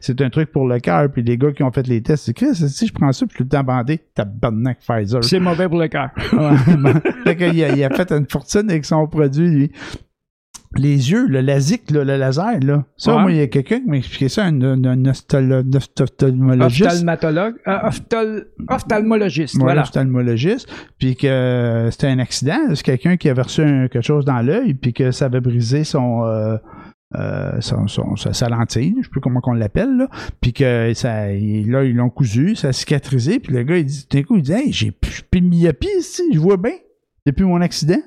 C'est un truc pour le cœur. Puis les gars qui ont fait les tests, c'est Chris, si je prends ça, puis je suis tout le temps bandé, tabarnak Pfizer. C'est mauvais pour le cœur. Fait qu'il a, il a fait une fortune avec son produit, lui. Les yeux, le LASIK, le laser, là. Ça, Ouais. moi, il y a quelqu'un qui m'a expliqué ça, un, un, un ophtalmologiste. Ophtalmatologue. euh, ophtal- ophtalmologiste. Ouais, voilà. ophtalmologiste, puis que c'était un accident. C'est quelqu'un qui avait reçu un- quelque chose dans l'œil, puis que ça avait brisé son, euh, euh, son, son- sa, lentille, je sais plus comment on l'appelle, là. Puis que ça, il- là, ils l'ont cousu, ça a cicatrisé, puis le gars, il dit, d'un coup, il dit, hey, j'ai plus de myopie ici, je vois bien, depuis mon accident.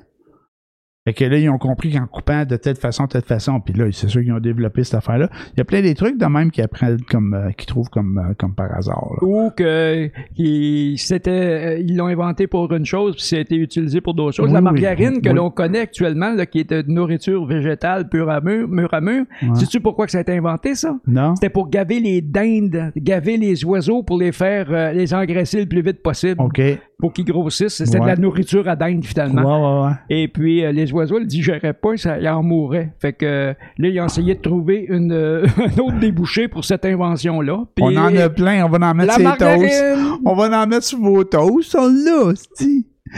Fait que là, ils ont compris qu'en coupant de telle façon, telle façon, puis là, c'est sûr qu'ils ont développé cette affaire-là. Il y a plein des trucs de même qu'ils apprennent comme, euh, qu'ils trouvent comme, euh, comme par hasard. là. Ou que c'était, euh, ils l'ont inventé pour une chose, puis ça a été utilisé pour d'autres choses. Oui, la oui, margarine que oui. l'on connaît actuellement, là, qui est de nourriture végétale pure à mur, mur à mur, Ouais. sais-tu pourquoi que ça a été inventé, ça? Non? C'était pour gaver les dindes, gaver les oiseaux pour les faire, euh, les engraisser le plus vite possible, OK. Pour qu'ils grossissent. C'était de la nourriture à dinde, finalement. ouais, ouais. Et puis, euh, les oiseaux, ils le digéraient pas, ça, ils en mouraient. Fait que euh, là, ils ont essayé de trouver une, euh, un autre débouché pour cette invention-là. On en a plein, on va en mettre sur les toasts. On va en mettre sur vos toasts, on l'a.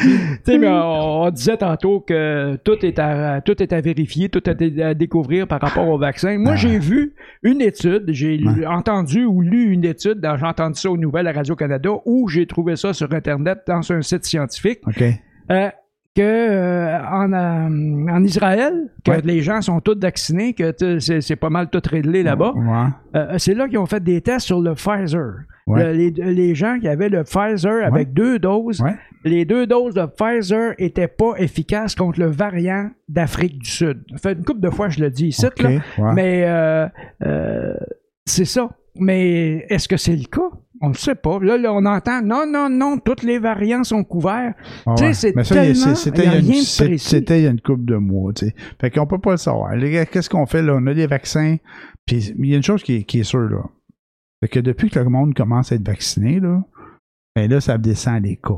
Tu sais, mais on, on disait tantôt que tout est à, tout est à vérifier, tout est à découvrir par rapport au vaccin. Moi, Ah. j'ai vu une étude, j'ai entendu ou lu une étude, j'ai entendu ça aux nouvelles à Radio-Canada, ou j'ai trouvé ça sur Internet dans un site scientifique, OK. euh, que euh, en, euh, en Israël, que Ouais. les gens sont tous vaccinés, que c'est pas mal tout réglé là-bas. Ouais. Euh, c'est là qu'ils ont fait des tests sur le Pfizer. Ouais. Le- les, les gens qui avaient le Pfizer avec deux doses, les deux doses de Pfizer étaient pas efficaces contre le variant d'Afrique du Sud. Ça fait une couple de fois je le dis ici, là, mais c'est ça. Mais est-ce que c'est le cas? On ne sait pas. Là, là, on entend non, non, non, tous les variants sont couverts. Ah ouais. c'est tellement- c'était il y a une- rien de mois, tu sais. Fait qu'on peut pas le savoir. Qu'est-ce qu'on fait, là? On a des vaccins. Puis il y a une chose qui est, qui est sûre, là. C'est que depuis que le monde commence à être vacciné, là, ben là, ça descend les cas.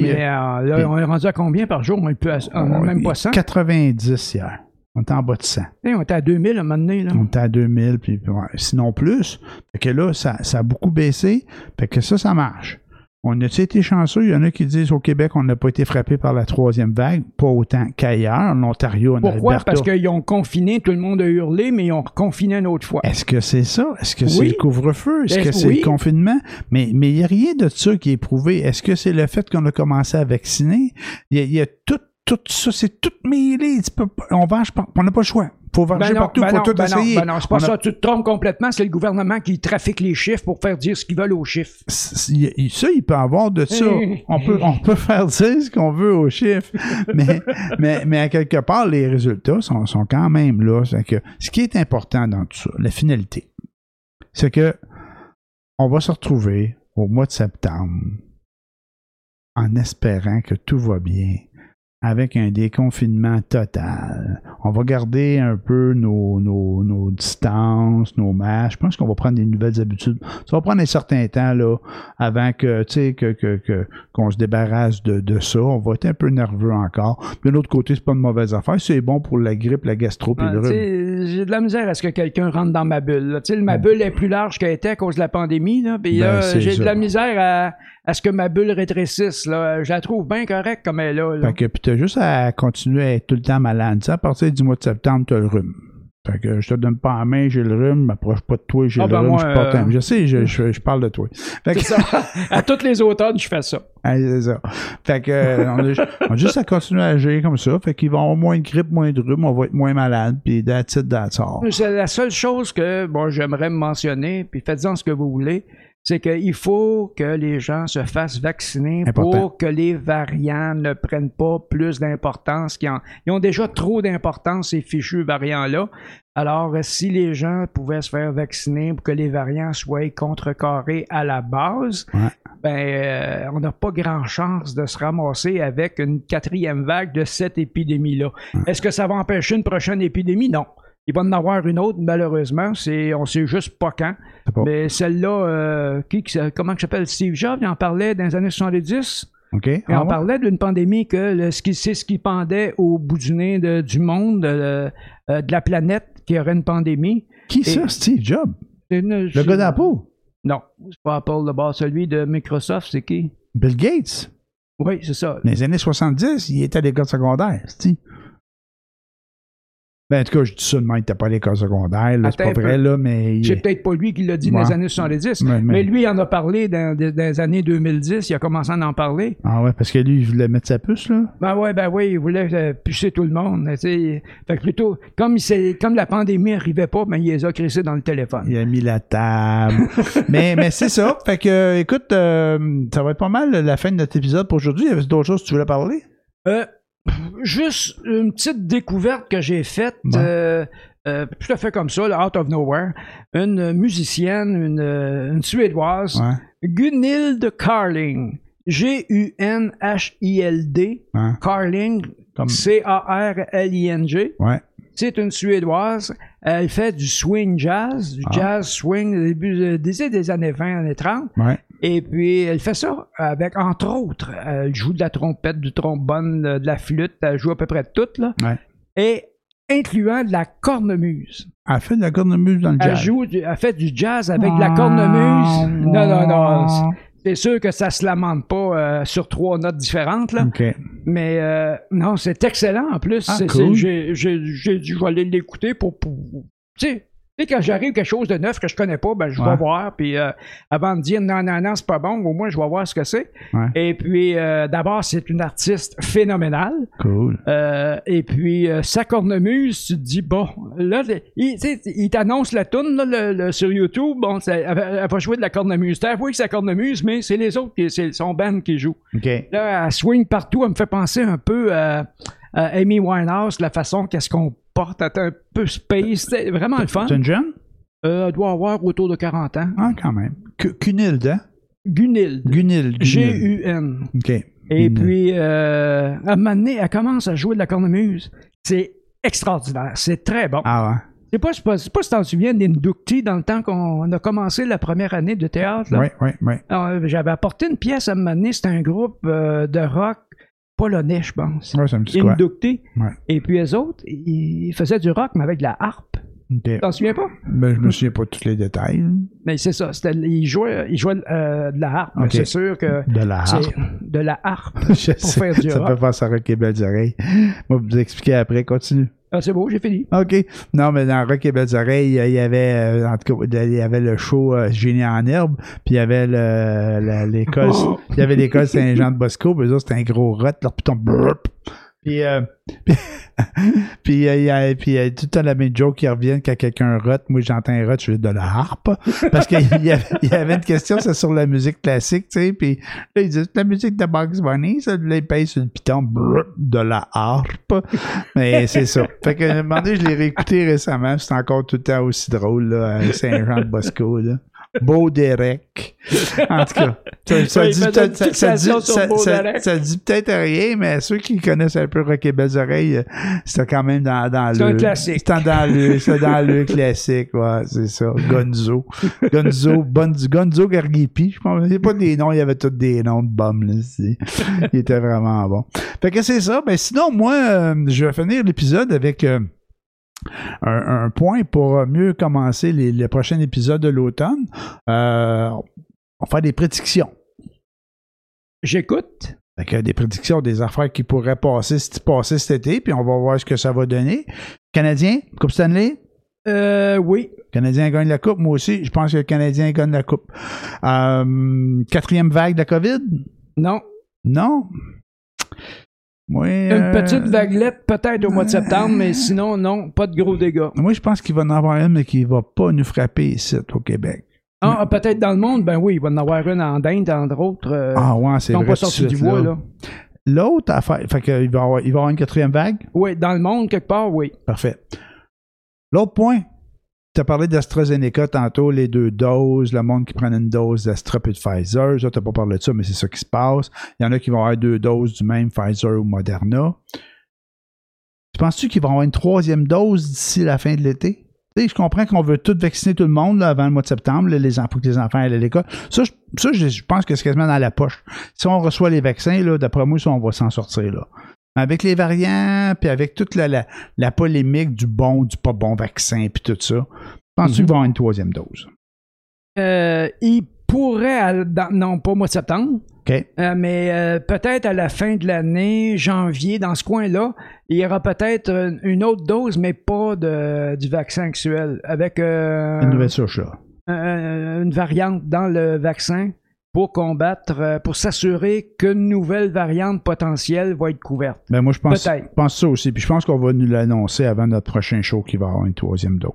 Mais euh, là, on est rendu à combien par jour? On est plus à- on est même pas 100. 90 hier. On était en bas de 100. Hey, on était à 2000 à un moment donné. Là. On était à 2000, puis ouais, sinon plus. Fait que là, ça, ça a beaucoup baissé. Fait que ça, ça marche. On a été chanceux? Il y en a qui disent au Québec, on n'a pas été frappé par la troisième vague, pas autant qu'ailleurs. En Ontario, en Pourquoi? Alberta. Parce qu'ils ont confiné, tout le monde a hurlé, mais ils ont confiné une autre fois. Est-ce que c'est ça? Est-ce que c'est le couvre-feu? Est-ce Ben, que c'est oui. le confinement? Mais mais il n'y a rien de ça qui est prouvé. Est-ce que c'est le fait qu'on a commencé à vacciner? Il y y a tout, tout ça, c'est tout mêlé. Tu peux pas- on on n'a pas le choix. faut varger Ben non, partout, ben faut non, tout ben non, essayer. ben non, c'est pas On a- ça. Tu te trompes complètement. C'est le gouvernement qui trafique les chiffres pour faire dire ce qu'ils veulent aux chiffres. Il- ça, il peut avoir de ça. On peut, on peut faire dire ce qu'on veut aux chiffres, mais, mais, mais à quelque part, les résultats sont, sont quand même là. C'est que ce qui est important dans tout ça, la finalité, c'est que on va se retrouver au mois de septembre en espérant que tout va bien, avec un déconfinement total. On va garder un peu nos, nos, nos distances, nos masques. Je pense qu'on va prendre des nouvelles habitudes. Ça va prendre un certain temps là, avant que, tu sais, que, que, que, qu'on se débarrasse de, de ça. On va être un peu nerveux encore. De l'autre côté, c'est pas une mauvaise affaire. C'est bon pour la grippe, la gastro, Ouais, le rhume. J'ai de la misère à ce que quelqu'un rentre dans ma bulle. là. Tu sais, Ma bulle est plus large qu'elle était à cause de la pandémie. Là. Ben, là, j'ai de la misère à, à ce que ma bulle rétrécisse. Là. Je la trouve bien correcte comme elle est là. là. Fait que puis t'as juste à continuer à être tout le temps malade. Sais, à partir du mois de septembre, t'as le rhume. Fait que je te donne pas la main, j'ai le rhume, m'approche pas de toi, j'ai Ah, le ben rhume, moi, je porte un- euh, Je sais, je, je, je parle de toi. Fait que, ça. à toutes les automnes, je fais ça. Ah, c'est ça. Fait que, euh, on, a, on a juste à continuer à agir comme ça. Fait qu'ils vont avoir moins de grippe, moins de rhume, on va être moins malade, puis that's it, that's all. C'est la seule chose que bon, j'aimerais mentionner, puis faites-en ce que vous voulez, c'est qu'il faut que les gens se fassent vacciner Important. pour que les variants ne prennent pas plus d'importance. qu'ils Ils ont déjà trop d'importance, ces fichus variants-là. Alors, si les gens pouvaient se faire vacciner pour que les variants soient contrecarrés à la base, Ouais. ben, euh, on n'a pas grand chance de se ramasser avec une quatrième vague de cette épidémie-là. Est-ce que ça va empêcher une prochaine épidémie? Non. Il va en avoir une autre, malheureusement. C'est, on sait juste pas quand. Pas- Mais celle-là, euh, qui, qui- comment s'appelle? Steve Jobs, il en parlait dans les années 70. OK? Il Ah en ouais? parlait d'une pandémie que le- ce qui, c'est ce qui pendait au bout du nez de- du monde, euh, euh, de la planète, qu'il y aurait une pandémie. Qui ça, Steve Jobs? Une- Le gars d'Apple? Non, c'est pas Apple base. Celui de Microsoft, c'est qui? Bill Gates? Oui, c'est ça. Dans les années 70, il était à l'école secondaire, c'est-tu? Ben, en tout cas, je dis ça de même, il était pas à l'école secondaire, là, c'est pas vrai, là, mais... il- C'est peut-être pas lui qui l'a dit dans les années 70, Ouais, mais- mais lui, il en a parlé dans, dans les années 2010. Il a commencé à en parler. Ah ouais, parce que lui, il voulait mettre sa puce, là. Ben ouais, ben oui, il voulait euh, pucer tout le monde. Fait que plutôt, comme, il comme la pandémie n'arrivait pas, ben, il les a crissés dans le téléphone. Il a mis la table. mais mais c'est ça. Fait que, euh, écoute, euh, ça va être pas mal la fin de notre épisode pour aujourd'hui. Y avait d'autres choses que tu voulais parler? Euh, juste une petite découverte que j'ai faite, Bon. euh, euh, tout à fait comme ça, là, out of nowhere. Une musicienne, une, euh, une Suédoise, Ouais. Gunhild Carling. G-U-N-H-I-L-D. Carling, Comme- C-A-R-L-I-N-G. Ouais. C'est une Suédoise. Elle fait du swing jazz, du Ah. jazz swing début de- des, des années 20, années 30. Ouais. Et puis, elle fait ça avec, entre autres, elle joue de la trompette, du trombone, de la flûte, elle joue à peu près de tout, là. Ouais. Et incluant de la cornemuse. Elle fait de la cornemuse dans le Elle jazz. joue, du- elle fait du jazz avec de la cornemuse. Non, non, non. C'est- sûr que ça se lamente pas euh, sur trois notes différentes, là. Mais euh, non, c'est excellent en plus. Ah, C'est- cool. J'ai je vais aller l'écouter pour. pour- tu sais, tu sais, quand j'arrive quelque chose de neuf que je connais pas, ben, je Ouais. vais voir. Puis euh, avant de dire non, non, non, c'est pas bon, au moins je vais voir ce que c'est. Ouais. Et puis euh, d'abord, c'est une artiste phénoménale. Cool. Euh, et puis sa cornemuse, tu te dis, bon, là, il, il t'annonce la toune là, le- le- sur YouTube. Bon, ça- elle, va- elle va jouer de la cornemuse. T'as avoué que c'est la cornemuse, mais c'est les autres, qui, c'est son band qui joue. OK. Là, elle swing partout. Elle me fait penser un peu à Amy Winehouse, la façon qu'est-ce qu'on porte, est un peu space. C'est vraiment le fun. C'est une jeune? Euh, elle doit avoir autour de 40 ans. Ah, quand même. Cu- Cunilde, hein? Gunilde. Gunilde. G-U-N. OK. Et puis, euh, à un moment donné, elle commence à jouer de la cornemuse. C'est extraordinaire. C'est très bon. Ah ouais. C'est pas, c'est pas, si t'en souviens d'Inducti dans le temps qu'on a commencé la première année de théâtre. là? Oui, oui, oui. J'avais apporté une pièce à un moment donné. C'était un groupe euh, de rock polonais, je pense. Ouais, ça me dit quoi? Ouais. Et puis les autres, ils faisaient du rock, mais avec de la harpe. T'en souviens pas? Ben, je me souviens pas de tous les détails. Mais c'est ça. c'était- Ils jouaient, ils jouaient euh, de la harpe. mais Ok. C'est sûr que De la harpe. de la harpe. Je sais, faire du ça rock. peut faire ça Rock et Belles Oreilles. Moi, vous expliquer après. Continue. Ah, c'est beau, j'ai fini. OK. Non, mais dans Rock et Belles Oreilles, il y avait, euh, en tout cas, il y avait le show euh, Génie en herbe, puis il y avait le- la- l'école, Oh. il y avait l'école Saint-Jean de Bosco, puis eux c'était un gros rot, leur putain. Puis, euh, puis, euh, il y a, euh, tout le temps la même joke qui revient quand quelqu'un rote. Moi, j'entends un rot, je fais de la harpe. Parce qu'il y avait, il y avait une question, c'est sur la musique classique, tu sais. Puis là, ils disent, la musique de Bugs Bunny, ça, là, ils sur le piton, brrr, de la harpe. Mais c'est ça. Fait que, à un moment donné, je l'ai réécouté récemment, c'est encore tout le temps aussi drôle, là, Saint-Jean de Bosco, là. Beau Derek. En tout cas, ça, dit peut-être ça, ça dit, dit rien, mais ceux qui connaissent un peu Rock et Belles Oreilles, euh, c'était quand même dans, dans C'est le... un classique. C'était dans le, c'était dans le classique, ouais, c'est ça. Gonzo. Gonzo, Bon- Gonzo Gargipi, je pense. Il n'y a pas des noms, il y avait tous des noms de bums, là. c'est- Il était vraiment bon. Fait que c'est ça. Ben sinon, moi, euh, je vais finir l'épisode avec euh, un, un point pour mieux commencer les, les prochains épisodes de l'automne. Euh, on va faire des prédictions. J'écoute. Des prédictions des affaires qui pourraient passer, passer cet été, puis on va voir ce que ça va donner. Canadien, Coupe Stanley, Euh, oui. le Canadien gagne la Coupe. Moi aussi, je pense que le Canadien gagne la Coupe. Euh, quatrième vague de la COVID? Non. Non? Oui, Une euh, petite vaguelette peut-être au mois de septembre, mais sinon, non, pas de gros dégâts. Moi, je pense qu'il va en avoir une, mais qui va pas nous frapper ici, au Québec. Ah, peut-être dans le monde, ben oui, il va en avoir une en Inde, entre autres. euh, ah ouais, c'est vrai. pas sorti du bois, là. L'autre affaire, fait qu'il va avoir, il va y avoir une quatrième vague? Oui, dans le monde, quelque part, oui. Parfait. L'autre point, tu as parlé d'AstraZeneca tantôt, les deux doses, le monde qui prend une dose d'Astra et de Pfizer. Tu n'as pas parlé de ça, mais c'est ça qui se passe. Il y en a qui vont avoir deux doses du même Pfizer ou Moderna. Tu penses-tu qu'ils vont avoir une troisième dose d'ici la fin de l'été? Je comprends qu'on veut tout vacciner tout le monde là, avant le mois de septembre, les enfants, que les enfants aillent à l'école. Ça, je, ça, je, pense que c'est quasiment dans la poche. Si on reçoit les vaccins, d'après moi, ça, on va s'en sortir. Là. Avec les variants, puis avec toute la, la, la polémique du bon, du pas bon vaccin, puis tout ça, penses-tu Mhm. qu'ils vont avoir une troisième dose? Euh, il pourrait, dans- non pas au mois de septembre, euh, mais euh, peut-être à la fin de l'année, janvier, dans ce coin-là, il y aura peut-être une autre dose, mais pas de, du vaccin actuel, avec Une nouvelle souche, là. une variante dans le vaccin pour combattre, euh, pour s'assurer qu'une nouvelle variante potentielle va être couverte. Ben, moi, je pense, pense ça aussi. Puis je pense qu'on va nous l'annoncer avant notre prochain show qu'il va y avoir une troisième dose.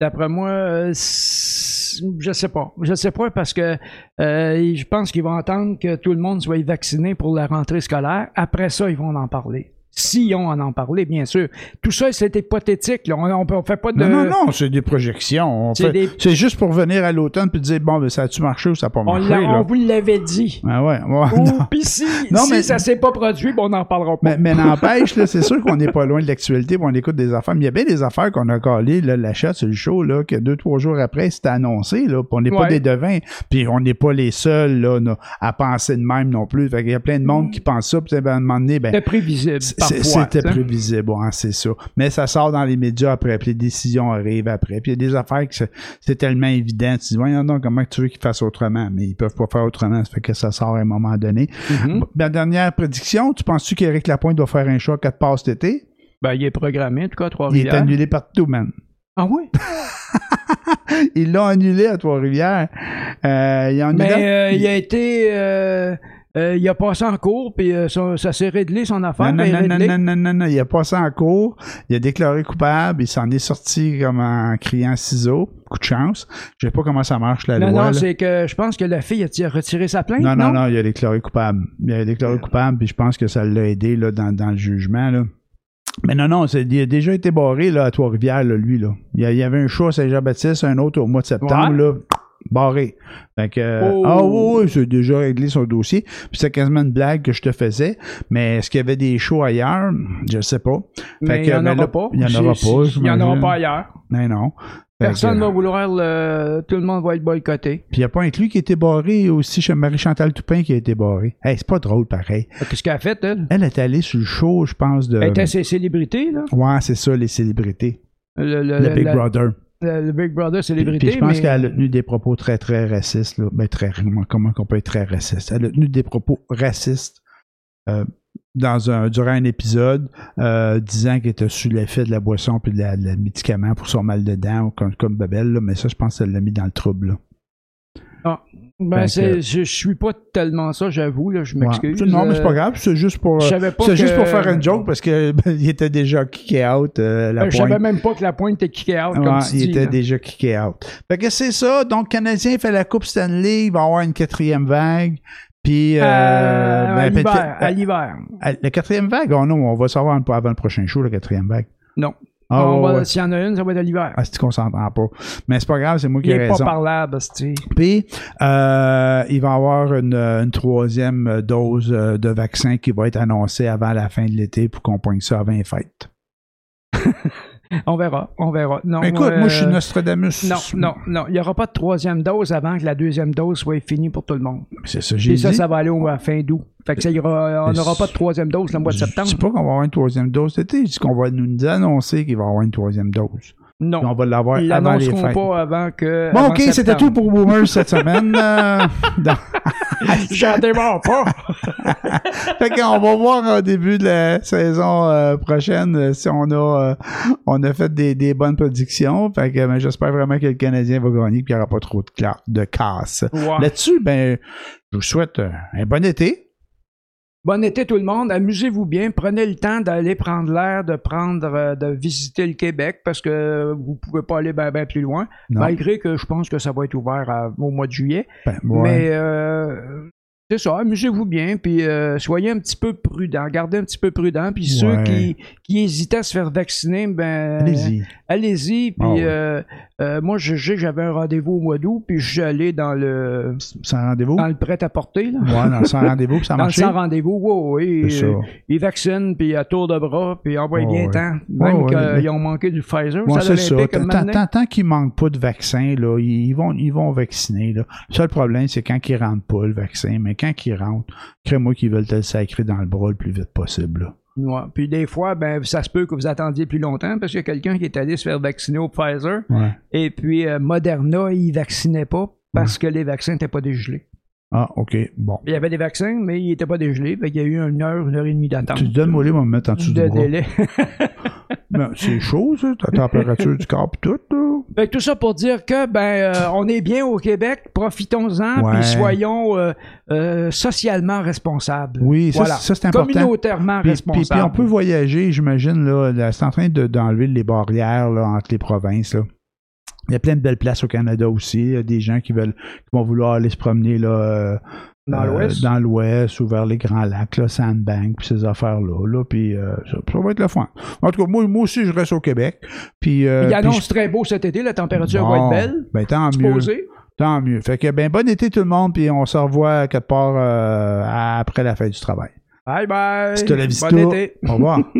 D'après moi, euh, je sais pas. Je sais pas parce que euh, je pense qu'ils vont attendre que tout le monde soit vacciné pour la rentrée scolaire. Après ça, ils vont en parler. Si on en en parler, bien sûr. Tout ça, c'est hypothétique. là. On, on, on fait pas de. Non, non, non, c'est des projections. On C'est des- juste pour venir à l'automne puis dire, bon, ben, ça a-tu marché ou ça n'a pas On, marché? l'a- là? on vous l'avait dit. Ah ouais, ouais, Ou puis si, Non, si mais- ça s'est pas produit, ben, on n'en parlera pas. Mais, mais n'empêche, là, c'est sûr qu'on n'est pas loin de l'actualité, on écoute des affaires. Mais il y a bien des affaires qu'on a collées, l'achat sur le show, là, que deux, trois jours après, c'était annoncé, là, on n'est pas Ouais. des devins, puis on n'est pas les seuls, là, à penser de même non plus. Fait qu'il y a plein de monde qui pense ça, puis ben, à un moment donné, ben, prévisible. C'était t'sais. prévisible, ouais, c'est ça. Mais ça sort dans les médias après, puis les décisions arrivent après. Puis il y a des affaires que c'est- tellement évident. Tu dis, voyons donc, comment tu veux qu'ils fassent autrement? Mais ils peuvent pas faire autrement, ça fait que ça sort à un moment donné. Mhm. Ma dernière prédiction, tu penses-tu qu'Éric Lapointe doit faire un choix à quatre passes cet été? Ben, il est programmé, en tout cas, à Il est Trois-Rivières. annulé partout, man. Ah oui? Ils l'ont annulé à Trois-Rivières. Euh, euh, il a été. euh, euh, il a passé en cours, puis euh, ça, ça s'est réglé son affaire. non, non, non, non, non, non, non, non, il a passé en cours, il a déclaré coupable, il s'en est sorti comme en criant ciseaux. Coup de chance. Je sais pas comment ça marche, la Non, loi. non, là. c'est que je pense que la fille a retiré sa plainte. Non, Non, non, non, il a déclaré coupable. Il a déclaré coupable, puis je pense que ça l'a aidé là, dans, dans le jugement. Là. Mais non, non, il a déjà été barré là, à Trois-Rivières, là, lui. Là. Il, y a- il y avait un show à Saint-Jean-Baptiste, un autre au mois de septembre, Ouais. là, barré. Fait que, euh, Oh. ah oui, oui, c'est déjà réglé son dossier. Puis c'était quasiment une blague que je te faisais. Mais est-ce qu'il y avait des shows ailleurs? Je sais pas. mais Fait il n'y que, en aura pas. il y en aura C'est- pas, c'est- Il n'y en aura pas ailleurs. Mais non. Personne ne va vouloir le. Tout le monde va être boycotté. Puis il n'y a pas un lui qui a été barré aussi chez Marie-Chantal Toupin qui a été barré. Hey, c'est pas drôle pareil. Qu'est-ce qu'elle a fait, elle? Elle est allée sur le show, je pense, de. Elle était ses célébrités, là? Ouais, c'est ça, les célébrités. Le, le- Le Big la- Brother. Le- le Big Brother célébrité. puis je pense mais- qu'elle a tenu des propos très, très racistes. Là. Ben, très, comment, on peut être très raciste? Elle a tenu des propos racistes euh, dans un, durant un épisode, euh, disant qu'elle était sous l'effet de la boisson puis de la, de la médicament pour son mal de dents comme, comme Babel. Là. Mais ça, je pense qu'elle l'a mis dans le trouble. Là. Ben, Fait c'est- je, je suis pas tellement ça, j'avoue, là, je m'excuse. Ouais. Non, mais c'est pas Euh, grave. C'est juste pour. Je C'est juste pour faire une joke parce que ben, il était déjà kické out. euh, la Euh, Je pointe. savais même pas que la pointe était kické out, comme tu il dis. était là. déjà kické out. Fait que c'est ça. Donc, Canadien fait la Coupe Stanley. Il va y avoir une quatrième vague. Puis, euh, Euh, à ben, l'hiver, à la quatrième vague, oh non, on va savoir un peu avant le prochain show, la quatrième vague. Non. Ah, On ouais. S'il y en a une, ça va être à l'hiver. Ah, c'est qu'on s'entend pas. Mais c'est pas grave, c'est moi qui Il ai est pas parlable, c'est Puis, euh, il va y avoir une, une troisième dose euh, de vaccin qui va être annoncée avant la fin de l'été pour qu'on pogne ça avant les fêtes. On verra, on verra. Non, Écoute, euh, moi, je suis Nostradamus. Non, non, non. Il n'y aura pas de troisième dose avant que la deuxième dose soit finie pour tout le monde. C'est ça, j'ai Et dit. ça, ça va aller au à fin d'août. Fait que ça ira, on n'aura pas de troisième dose le mois de Je septembre. dis pas qu'on va avoir une troisième dose cet été. Je dis qu'on va nous annoncer qu'il va y avoir une troisième dose. Non. on va l'avoir Ils avant les l'annonceront fêtes. pas avant que. Bon, avant OK, c'était tout pour Boomers cette semaine. Euh, dans- J'en démarre pas. fait qu'on va voir au début de la saison euh, prochaine euh, si on a, euh, on a fait des, des bonnes prédictions. Fait que ben, j'espère vraiment que le Canadien va gagner et qu'il n'y aura pas trop de, de casse. Là-dessus, ben, je vous souhaite un bon été. Bon été tout le monde, amusez-vous bien, prenez le temps d'aller prendre l'air, de prendre, euh, de visiter le Québec parce que vous pouvez pas aller bien plus loin, Non. malgré que je pense que ça va être ouvert à- au mois de juillet. Ben, ouais. Mais euh, c'est ça, amusez-vous bien, puis euh, soyez un petit peu prudent, gardez un petit peu prudent, puis ceux Ouais. qui, qui hésitaient à se faire vacciner, ben Allez-y. allez-y, puis Ah ouais. euh, euh, moi j'avais un rendez-vous au mois d'août, puis je suis allé dans le Sans rendez-vous? dans le prêt-à-porter, là. Ouais, dans sans rendez-vous, puis ça Dans le marché? sans rendez-vous, oui, oui. Ils vaccinent, puis à tour de bras, puis envoient Ouais, bien ouais. temps. Même qu'ils ont manqué du Pfizer, ça c'est Tant, tant, tant qu'ils manquent pas de vaccin, là, ils vont, ils vont vacciner. Là. Le seul problème, c'est quand ils rentrent pas le vaccin, mais quand ils rentrent, crée-moi qu'ils veulent te le sacrer dans le bras le plus vite possible. là. Ouais. Puis des fois, ben, ça se peut que vous attendiez plus longtemps parce qu'il y a quelqu'un qui est allé se faire vacciner au Pfizer. Ouais. Et puis euh, Moderna, il vaccinait pas parce que les vaccins n'étaient pas dégelés. Ah, OK. Bon. Il y avait des vaccins, mais ils n'étaient pas dégelés. Fait qu'il y a eu une heure, une heure et demie d'attente. Tu te donnes, moi, on me mettre en dessous de du bras. délai. Ben, c'est chaud, ça, ta température du corps pis tout, là. Fait que tout ça pour dire que ben euh, on est bien au Québec, profitons-en, Ouais. puis soyons euh, euh, socialement responsables. Oui, ça, Voilà. ça, c'est important. Communautairement Puis, puis- puis responsables. on peut voyager, j'imagine, là, là, c'est en train de- d'enlever les barrières là, entre les provinces. Là. Il y a plein de belles places au Canada aussi. Il y a des gens qui veulent qui vont vouloir aller se promener là, Dans euh, l'Ouest? dans l'Ouest ou vers les Grands Lacs, là, Sandbank, puis ces affaires-là. Là, puis euh, ça, ça va être le fun. En tout cas, moi, moi aussi, je reste au Québec. Puis, euh, Il annonce très beau cet été, la température Bon, va être belle. Ben, tant mieux. Tant mieux. Fait que, ben, bon été tout le monde, puis on se revoit quelque part euh, après la fin du travail. Bye bye. C'était la vista. Bon été. Au revoir.